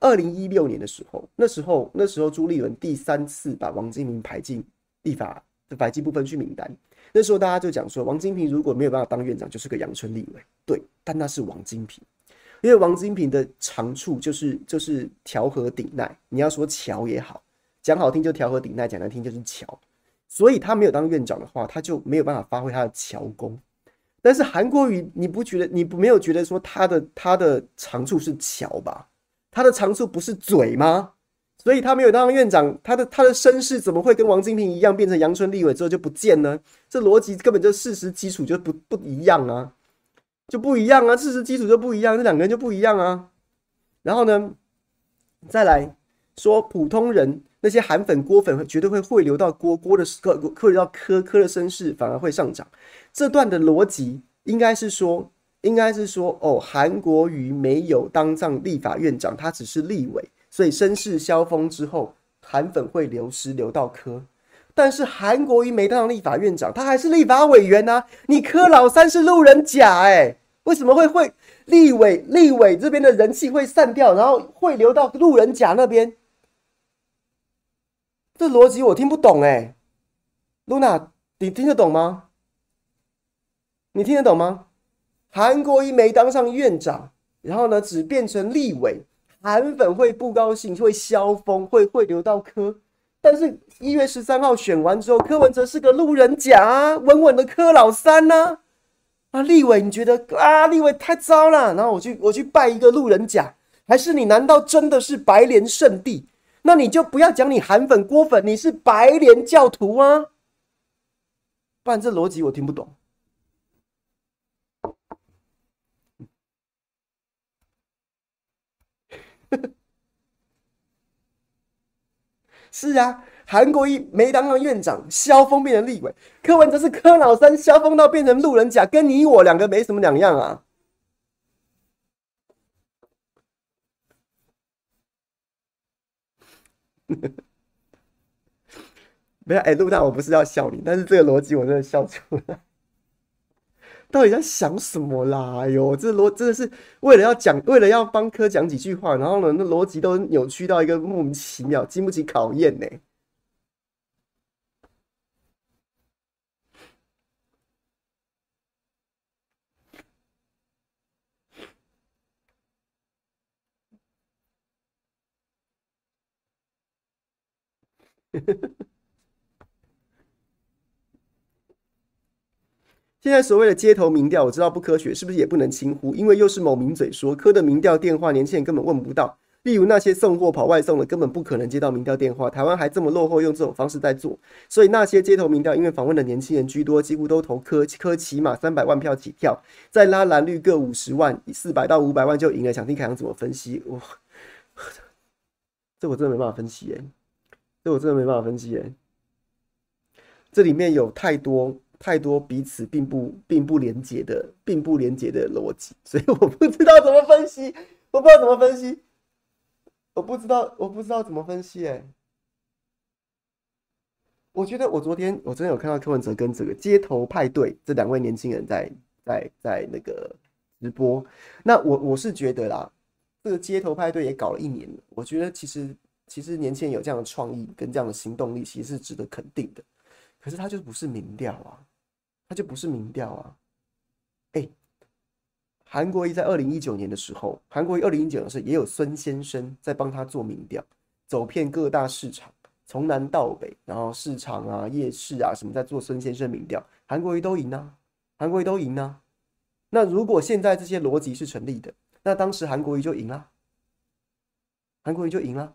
二零一六年的时候，那时候那时候朱立伦第三次把王金平排进立法的百计不分区名单。那时候大家就讲说，王金平如果没有办法当院长，就是个阳春立委。对，但那是王金平，因为王金平的长处就是就是调和顶耐。你要说桥也好，讲好听就调和顶耐，讲难听就是桥。所以他没有当院长的话，他就没有办法发挥他的桥功。但是韩国瑜，你不觉得你不没有觉得说他的他的长处是桥吧？他的长处不是嘴吗？所以他没有当院长，他的他的身世怎么会跟王金平一样变成阳春立委之后就不见呢？这逻辑根本就事实基础就不不一样啊，就不一样啊，事实基础就不一样，这两个人就不一样啊。然后呢，再来说普通人那些韩粉郭粉绝对会汇流到郭郭的柯汇流到柯柯的身世反而会上涨，这段的逻辑应该是说。应该是说，哦，韩国瑜没有当上立法院长，他只是立委，所以身世消风之后，韩粉会流失流到柯。但是韩国瑜没当上立法院长，他还是立法委员啊。你柯老三是路人甲，哎，为什么会会立委立委这边的人气会散掉，然后会流到路人甲那边？这逻辑我听不懂哎，Luna，你听得懂吗？你听得懂吗？韩国瑜没当上院长，然后呢，只变成立委，韩粉会不高兴，会消风，会会流到柯。但是，一月十三号选完之后，柯文哲是个路人甲啊，稳稳的柯老三呢。啊，立委，你觉得啊，立委太糟了。然后我去，我去拜一个路人甲，还是你？难道真的是白莲圣地？那你就不要讲你韩粉郭粉，你是白莲教徒啊？不然这逻辑我听不懂。是啊，韩国一没当上院长，萧峰变成立委；柯文哲是柯老三，萧峰到变成路人甲，跟你我两个没什么两样啊。没有，哎，陆大，我不是要笑你，但是这个逻辑我真的笑出来。到底在想什么啦？哎呦，这逻真的是为了要讲，为了要帮科讲几句话，然后呢，那逻辑都扭曲到一个莫名其妙，经不起考验呢。现在所谓的街头民调，我知道不科学，是不是也不能轻忽？因为又是某名嘴说，科的民调电话年轻人根本问不到。例如那些送货跑外送的，根本不可能接到民调电话。台湾还这么落后，用这种方式在做，所以那些街头民调，因为访问的年轻人居多，几乎都投科科起码三百万票起跳，再拉蓝绿各五十万，四百到五百万就赢了。想听凯阳怎么分析？我，这我真的没办法分析耶，这我真的没办法分析耶，这里面有太多。太多彼此并不并不连接的，并不连接的逻辑，所以我不知道怎么分析，我不知道怎么分析，我不知道，我不知道怎么分析。哎，我觉得我昨天我真的有看到柯文哲跟这个街头派对这两位年轻人在在在那个直播。那我我是觉得啦，这个街头派对也搞了一年了，我觉得其实其实年轻人有这样的创意跟这样的行动力，其实是值得肯定的。可是他就不是民调啊。他就不是民调啊！哎、欸，韩国瑜在二零一九年的时候，韩国瑜二零一九年的时候也有孙先生在帮他做民调，走遍各大市场，从南到北，然后市场啊、夜市啊什么，在做孙先生民调，韩国瑜都赢啊，韩国瑜都赢啊。那如果现在这些逻辑是成立的，那当时韩国瑜就赢了，韩国瑜就赢了。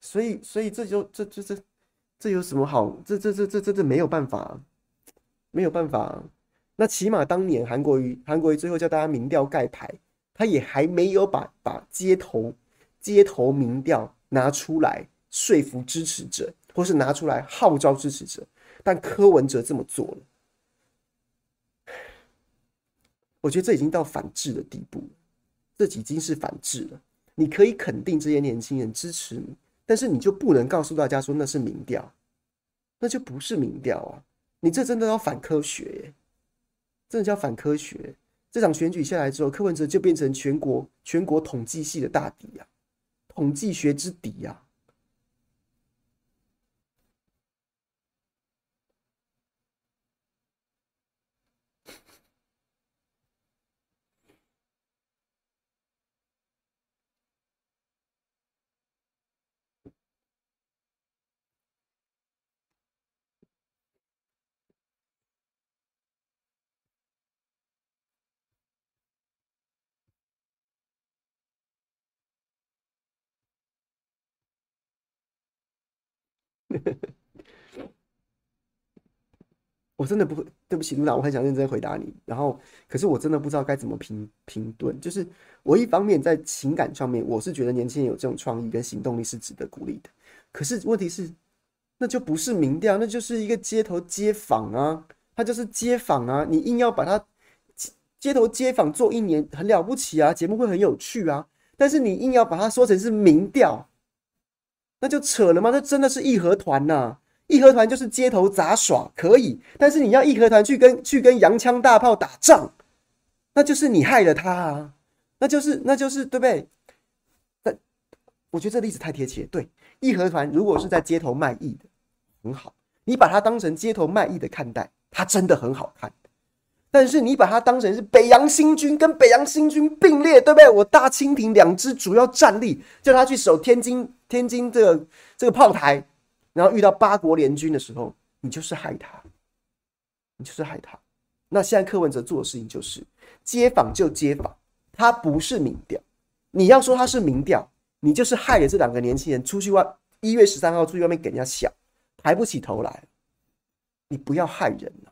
所以，所以这就这这这这有什么好？这这这这这这没有办法，没有办法。那起码当年韩国瑜，韩国瑜最后叫大家民调盖牌，他也还没有把把街头街头民调拿出来说服支持者，或是拿出来号召支持者。但柯文哲这么做了，我觉得这已经到反制的地步，这已经是反制了。你可以肯定这些年轻人支持你。但是你就不能告诉大家说那是民调，那就不是民调啊！你这真的要反科学耶，真的叫反科学。这场选举下来之后，柯文哲就变成全国全国统计系的大敌啊，统计学之敌啊。我真的不会，对不起，路长，我很想认真回答你。然后，可是我真的不知道该怎么评评论。就是我一方面在情感上面，我是觉得年轻人有这种创意跟行动力是值得鼓励的。可是问题是，那就不是民调，那就是一个街头街访啊，他就是街访啊。你硬要把它街头街访做一年，很了不起啊，节目会很有趣啊。但是你硬要把它说成是民调。那就扯了吗？那真的是义和团呐！义和团就是街头杂耍，可以。但是你要义和团去跟去跟洋枪大炮打仗，那就是你害了他啊！那就是那就是对不对？但我觉得这例子太贴切。对，义和团如果是在街头卖艺的，很好，你把它当成街头卖艺的看待，它真的很好看。但是你把它当成是北洋新军，跟北洋新军并列，对不对？我大清廷两支主要战力，叫他去守天津，天津这个这个炮台，然后遇到八国联军的时候，你就是害他，你就是害他。那现在柯文哲做的事情就是街访就街访，他不是民调。你要说他是民调，你就是害了这两个年轻人出去外一月十三号出去外面给人家笑，抬不起头来。你不要害人了。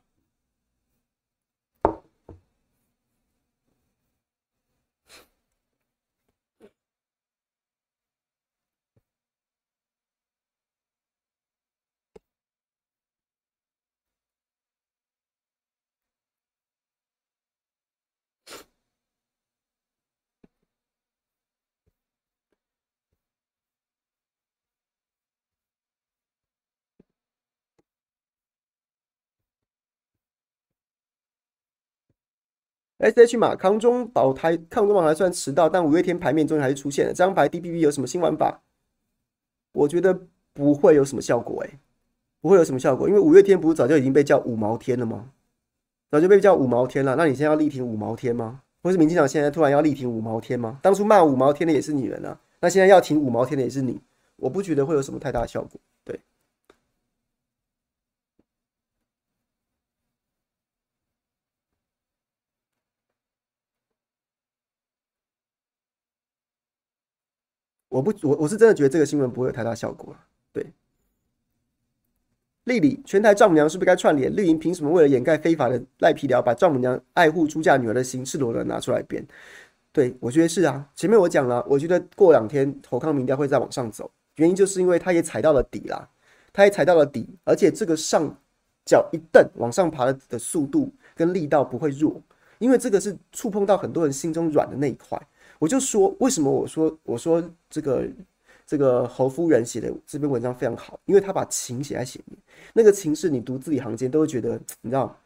S H 马康中保台康中宝还算迟到，但五月天牌面终于还是出现了。这张牌 D P P 有什么新玩法？我觉得不会有什么效果，哎，不会有什么效果，因为五月天不是早就已经被叫五毛天了吗？早就被叫五毛天了，那你现在要力挺五毛天吗？或是民进党现在突然要力挺五毛天吗？当初骂五毛天的也是你人啊，那现在要挺五毛天的也是你，我不觉得会有什么太大的效果，对。我不，我我是真的觉得这个新闻不会有太大效果。对，丽丽，全台丈母娘是不是该串联？绿营凭什么为了掩盖非法的赖皮寮，把丈母娘爱护出嫁女儿的心赤裸裸拿出来编？对，我觉得是啊。前面我讲了，我觉得过两天侯康民调会再往上走，原因就是因为他也踩到了底啦，他也踩到了底，而且这个上脚一蹬往上爬的速度跟力道不会弱，因为这个是触碰到很多人心中软的那一块。我就说，为什么我说我说这个这个侯夫人写的这篇文章非常好，因为她把情写在前面，那个情是你读字里行间都会觉得，你知道，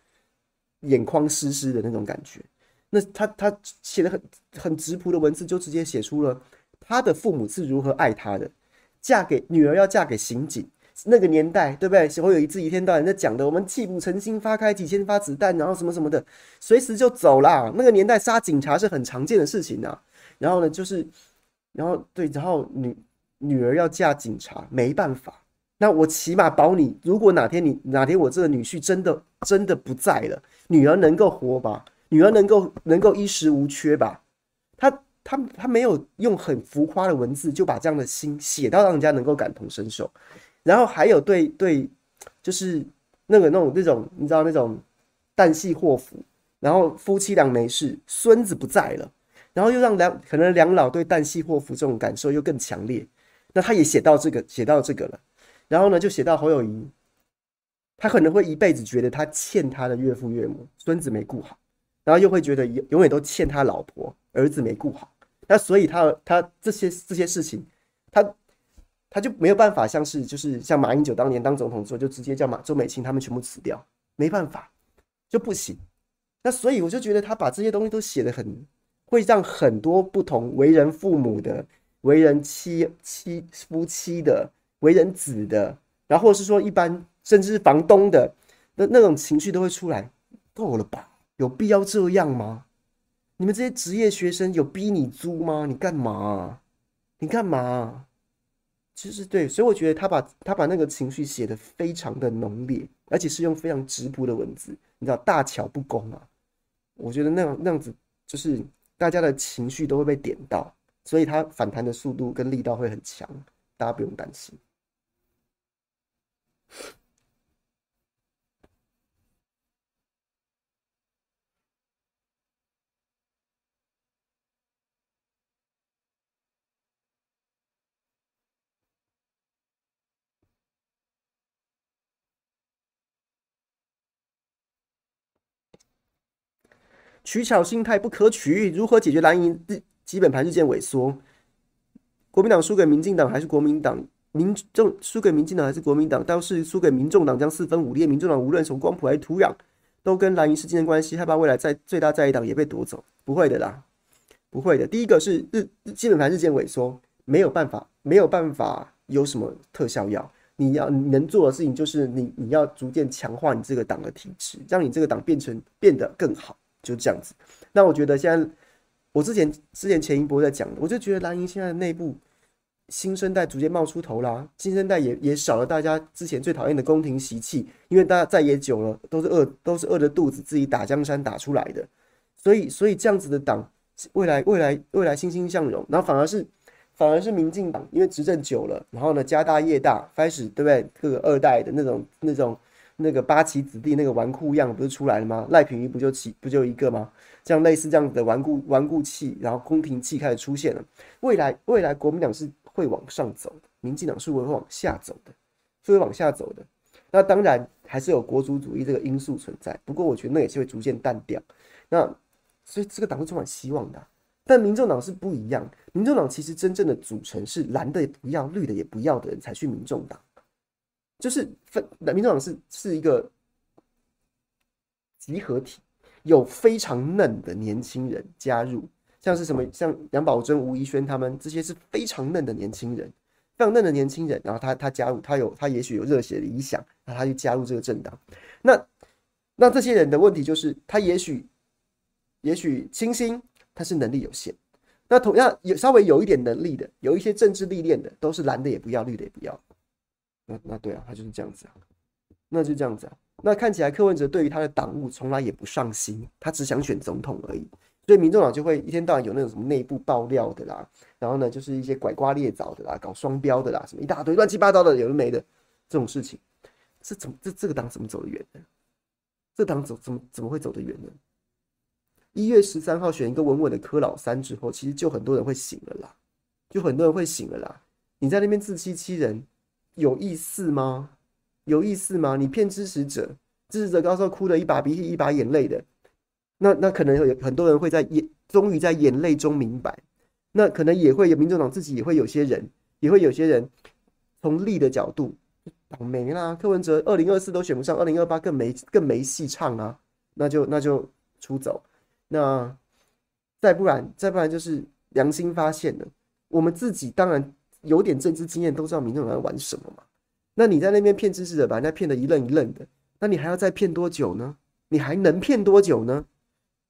眼眶湿湿的那种感觉。那她她写的很很直朴的文字，就直接写出了她的父母是如何爱她的，嫁给女儿要嫁给刑警，那个年代对不对？会有一次一天到晚在讲的，我们泣不成心发开几千发子弹，然后什么什么的，随时就走啦。那个年代杀警察是很常见的事情啊。然后呢，就是，然后对，然后女女儿要嫁警察，没办法。那我起码保你，如果哪天你哪天我这个女婿真的真的不在了，女儿能够活吧？女儿能够能够衣食无缺吧？他他他没有用很浮夸的文字就把这样的心写到让人家能够感同身受，然后还有对对，就是那个那种那种你知道那种旦夕祸福，然后夫妻俩没事，孙子不在了，然后又让两可能两老对旦夕祸福这种感受又更强烈，那他也写到这个写到这个了。然后呢，就写到侯友宜，他可能会一辈子觉得他欠他的岳父岳母、孙子没顾好，然后又会觉得永永远都欠他老婆、儿子没顾好。那所以他他这些这些事情，他就没有办法像是就是像马英九当年当总统的时候，就直接叫马周美青他们全部辞掉，没办法就不行。那所以我就觉得他把这些东西都写得很，会让很多不同为人父母的、为人妻妻夫妻的。为人子的，然后是说一般，甚至是房东的，那那种情绪都会出来，够了吧？有必要这样吗？你们这些职业学生有逼你租吗？你干嘛？你干嘛？其实对，所以我觉得他把他把那个情绪写得非常的浓烈，而且是用非常直朴的文字，你知道大巧不工啊。我觉得那样那样子，就是大家的情绪都会被点到，所以他反弹的速度跟力道会很强，大家不用担心。取巧心态不可取，如何解决蓝营日基本盘日渐萎缩？国民党输给民进党还是国民党？民众输给民进党还是国民党，倒是输给民众党将四分五裂。民众党无论从光谱还是土壤，都跟蓝营是竞争关系，害怕未来在最大在野党也被夺走。不会的啦，不会的。第一个是日基本盘日渐萎缩，没有办法，没有办法有什么特效药。你要能做的事情就是你你要逐渐强化你这个党的体制，让你这个党变成变得更好，就这样子。那我觉得现在我之前之前前一波在讲的，我就觉得蓝营现在的内部。新生代逐渐冒出头啦，新生代也也少了大家之前最讨厌的宫廷习气，因为大家在野久了，都是饿，都是饿着肚子自己打江山打出来的，所以所以这样子的党，未来未来未来欣欣向荣，然后反而是反而是民进党，因为执政久了，然后呢家大业大，开始对不对？各个二代的那种那种那个八旗子弟那个纨绔样不是出来了吗？赖品妤不就起不就一个吗？这样类似这样子的顽固顽固气，然后宫廷气开始出现了，未来未来国民党是。会往上走的，民进党是会往下走的，是会往下走的。那当然还是有国族主义这个因素存在，不过我觉得那也是会逐渐淡掉。那所以这个党是充满希望的。但民众党是不一样，民众党其实真正的组成是蓝的也不要，绿的也不要的人才去民众党，就是分民众党是是一个集合体，有非常嫩的年轻人加入。像是什么，像杨宝珍、吴怡轩他们这些是非常嫩的年轻人，非常嫩的年轻人。然后他他加入，他有他也许有热血的理想，那他就加入这个政党。那那这些人的问题就是，他也许也许清新，他是能力有限。那同样有稍微有一点能力的，有一些政治历练的，都是蓝的也不要，绿的也不要。那那对啊，他就是这样子啊，那就这样子啊。那看起来柯文哲对于他的党务从来也不上心，他只想选总统而已。所以民众党就会一天到晚有那种什么内部爆料的啦，然后呢，就是一些拐瓜裂枣的啦，搞双标的啦，什么一大堆乱七八糟的有的没的这种事情，这怎么这这个党怎么走得远呢？这党走怎么怎么会走得远呢？一月十三号选一个稳稳的柯老三之后，其实就很多人会醒了啦，就很多人会醒了啦。你在那边自欺欺人，有意思吗？有意思吗？你骗支持者，支持者到时候哭得一把鼻涕一把眼泪的。那那可能有很多人会在眼，终于在眼泪中明白。那可能也会有民众党自己也会有些人，也会有些人从利的角度，倒霉啦。柯文哲二零二四都选不上，二零二八更没更没戏唱啊。那就那就出走。那再不然再不然就是良心发现了，我们自己当然有点政治经验，都知道民众党在玩什么嘛。那你在那边骗支持者，把人家骗得一愣一愣的，那你还要再骗多久呢？你还能骗多久呢？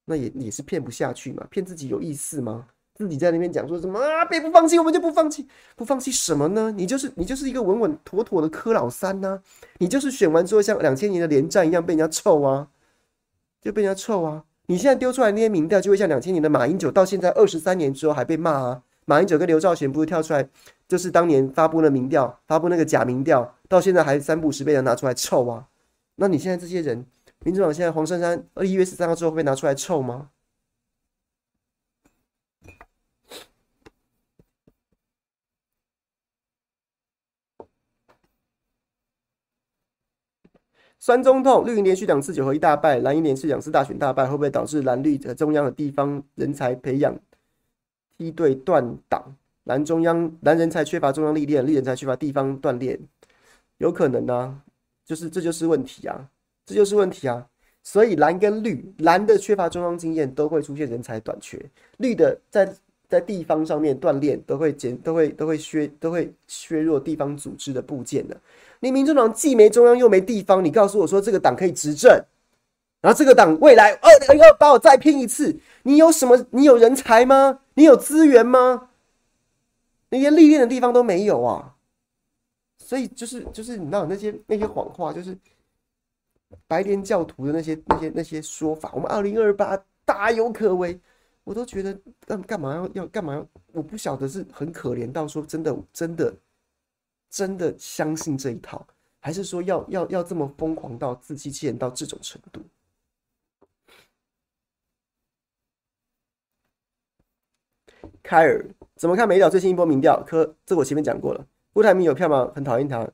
那也也是骗不下去嘛，骗自己有意思吗？自己在那边讲说什么啊？别不放弃，我们就不放弃，不放弃什么呢？你就是你就是一个稳稳妥妥的柯老三呐、你就是选完之后像两千年的连战一样被人家臭啊，就被人家臭啊！你现在丢出来那些民调，就会像两千年的马英九，到现在二十三年之后还被骂啊！马英九跟刘兆玄不是跳出来，就是当年发布的民调，发布那个假民调，到现在还三不五时被人拿出来臭啊！那你现在这些人，民主党现在黄珊珊二一月十三号之后会被拿出来臭吗？酸中痛，绿营连续两次九合一大败，蓝营连续两次大选大败，会不会导致蓝绿的中央的地方人才培养梯队断档？蓝中央蓝人才缺乏中央历练，绿人才缺乏地方锻炼，有可能啊，就是这就是问题啊，这就是问题啊。所以蓝跟绿，蓝的缺乏中央经验，都会出现人才短缺；绿的在在地方上面锻炼，都会减，都会都会削，都会削弱地方组织的部件的。你民主党既没中央又没地方，你告诉我说这个党可以执政，然后这个党未来二零二八我再拼一次，你有什么？你有人才吗？你有资源吗？你连历练的地方都没有啊！所以就是就是你知道那些那些谎话，就是白莲教徒的那些那些那些说法。我们二零二八大有可为，我都觉得干干嘛要要干嘛要？我不晓得是很可怜到说真的真的。真的相信这一套，还是说要要要这么疯狂到自欺欺人到这种程度？凯尔怎么看美岛最新一波民调？科这我前面讲过了。郭台铭有票吗？很讨厌他，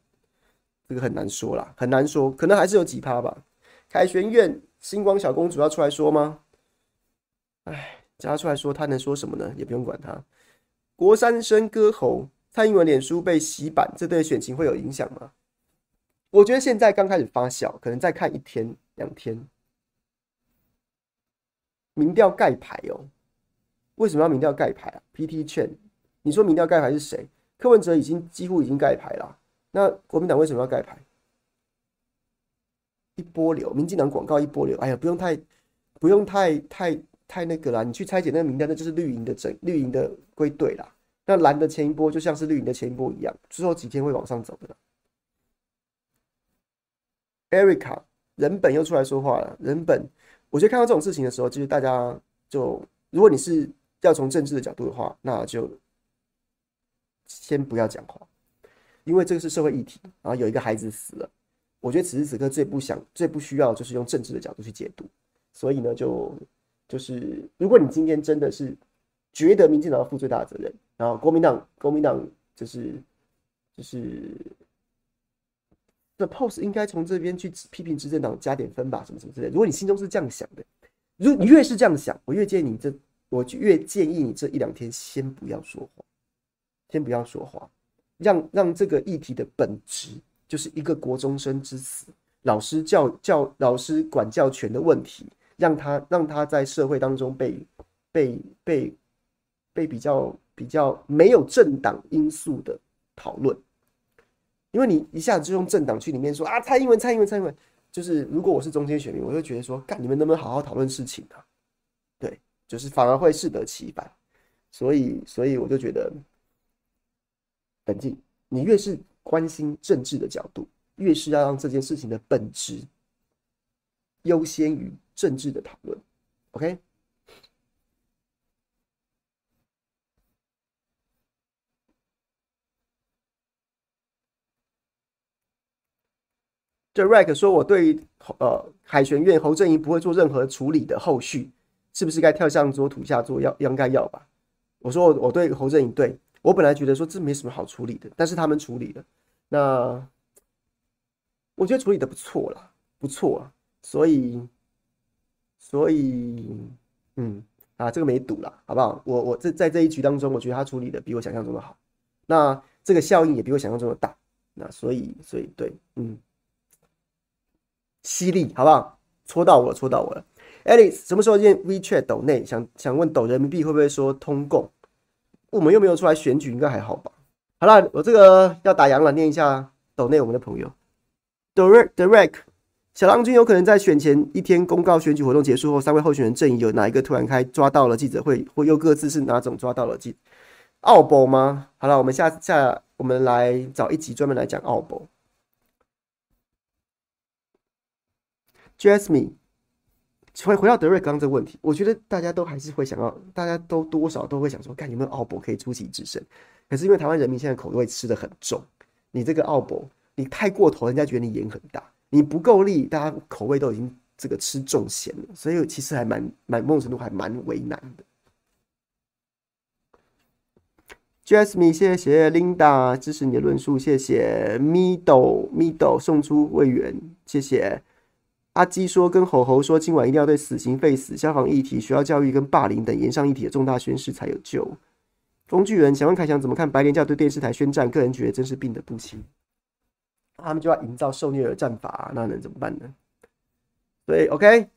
这个很难说啦，很难说，可能还是有几趴吧。凯旋苑星光小公主要出来说吗？哎，叫他出来说，他能说什么呢？也不用管他。国三生歌喉。蔡英文脸书被洗版，这对选情会有影响吗？我觉得现在刚开始发酵，可能再看一天两天。民调盖牌哦，为什么要民调盖牌啊？PT 劝，你说民调盖牌是谁？柯文哲已经几乎已经盖牌了，那国民党为什么要盖牌？一波流，民进党广告一波流。哎呀，不用太不用太太太那个啦，你去拆解那个名单，那就是绿营的整绿营的归队啦。那蓝的前一波就像是绿营的前一波一样，之后几天会往上走的。Erica 人本又出来说话了。人本，我觉得看到这种事情的时候，就是大家就，如果你是要从政治的角度的话，那就先不要讲话，因为这个是社会议题。然后有一个孩子死了，我觉得此时此刻最不想、最不需要就是用政治的角度去解读。所以呢，就就是如果你今天真的是觉得民进党要负最大的责任。然后国民党，国民党就是就是，The Post 应该从这边去批评执政党加点分吧，什么什么之类。如果你心中是这样想的，如你越是这样想，我越建议你这，我就越建议你这一两天先不要说话，先不要说话，让让这个议题的本质就是一个国中生之死，老师教教老师管教权的问题，让他让他在社会当中被被被被比较。比较没有政党因素的讨论，因为你一下子就用政党去里面说啊，蔡英文，蔡英文，蔡英文，就是如果我是中间选民，我就觉得说，干你们能不能好好讨论事情啊？就是反而会适得其反，所以，所以我就觉得，冷静，你越是关心政治的角度，越是要让这件事情的本质优先于政治的讨论，OK？这 Rack 说：“我对呃凯旋苑侯正宜不会做任何处理的后续，是不是该跳上桌土下座？要应该要吧？”我说我：“我对侯正宜，对我本来觉得说这没什么好处理的，但是他们处理了，那我觉得处理的不错了，不错啊。所以所以嗯啊，这个没赌了，好不好？我我这在这一局当中，我觉得他处理的比我想象中的好，那这个效应也比我想象中的大。那所以所以对，嗯。”犀利，好不好？戳到我了，戳到我了。Alice，什么时候见 WeChat 抖内？想想问抖人民币会不会说通共？我们又没有出来选举，应该还好吧？好了，我这个要打烊了，念一下抖内我们的朋友。Direct Direct 小郎君有可能在选前一天公告选举活动结束后，三位候选人阵营有哪一个突然开抓到了记者会，或又各自是哪种抓到了记奥博吗？好了，我们下下我们来找一集专门来讲奥博。Jasmine，回回到德瑞刚这个问题，我觉得大家都还是会想要，大家都多少都会想说，看有没有奥博可以出奇制胜。可是因为台湾人民现在口味吃得很重，你这个奥博你太过头，人家觉得你演很大。你不够力，大家口味都已经这个吃重咸了，所以其实还蛮蛮某种程度还蛮为难的。Jasmine，谢谢 Linda 支持你的论述，谢谢 Middle Middle 送出会员，谢谢阿基说跟猴猴说今晚一定要对死刑废死、消防议题、学校教育跟霸凌等延上议题的重大宣誓才有救。工具人想问凯翔怎么看白莲教对电视台宣战？个人觉得真是病得不轻。他们就要营造受虐的战法，那能怎么办呢？所以，OK。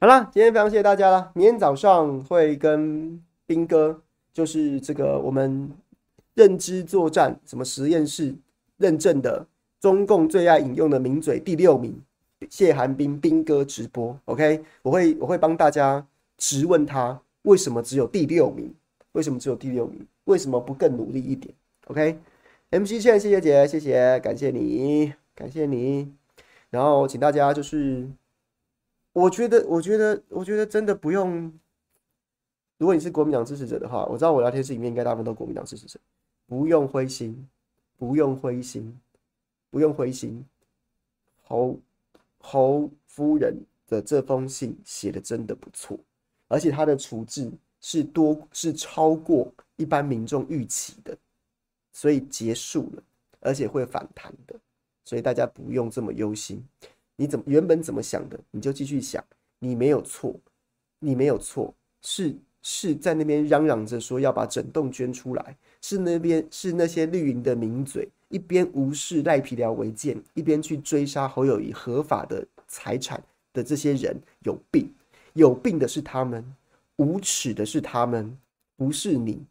好了，今天非常谢谢大家了。明天早上会跟兵哥，就是这个我们认知作战什么实验室认证的中共最爱引用的名嘴第六名谢寒冰兵哥直播。OK，我会我会帮大家质问他为什么只有第六名？为什么只有第六名？为什么不更努力一点？OK，MC 劝谢谢姐，谢谢，感谢你，感谢你。然后请大家就是。我觉得，我觉得，我觉得真的不用。如果你是国民党支持者的话，我知道我聊天室里面应该大部分都国民党支持者，不用灰心，不用灰心，不用灰心。侯侯夫人的这封信写的真的不错，而且他的处置是多是超过一般民众预期的，所以结束了，而且会反弹的，所以大家不用这么忧心。你怎么原本怎么想的，你就继续想，你没有错，你没有错，是是在那边嚷嚷着说要把整栋捐出来，是那边是那些绿营的名嘴一边无视赖皮寮违建，一边去追杀侯友宜合法的财产的这些人有病，有病的是他们，无耻的是他们，不是你。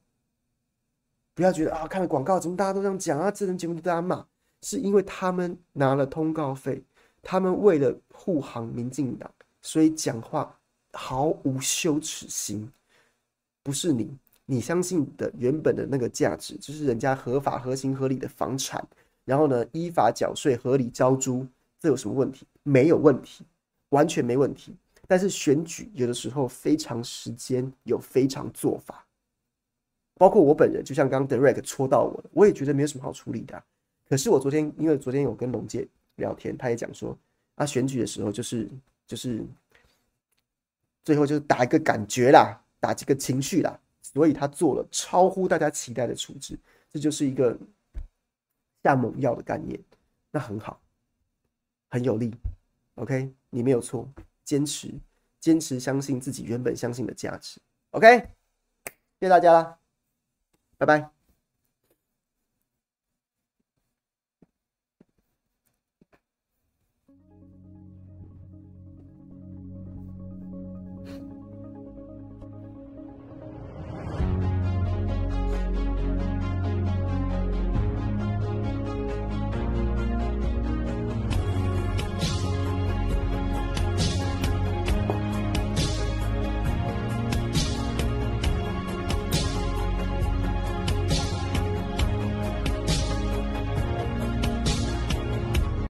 不要觉得啊，看了广告怎么大家都这样讲啊，智能节目都大家骂，是因为他们拿了通告费。他们为了护航民进党，所以讲话毫无羞耻心。不是你，你相信的原本的那个价值，就是人家合法、合情、合理的房产，然后呢，依法缴税、合理交租，这有什么问题？没有问题，完全没问题。但是选举有的时候非常时间，有非常做法。包括我本人，就像刚刚 Derek 戳到我了，我也觉得没有什么好处理的。可是我昨天，因为昨天有跟龙介。聊天，他也讲说，他选举的时候就是就是，最后就是打一个感觉啦，打几个情绪啦，所以他做了超乎大家期待的处置，这就是一个下猛药的概念，那很好，很有力，OK，你没有错，坚持坚持相信自己原本相信的价值，OK，谢谢大家啦，拜拜。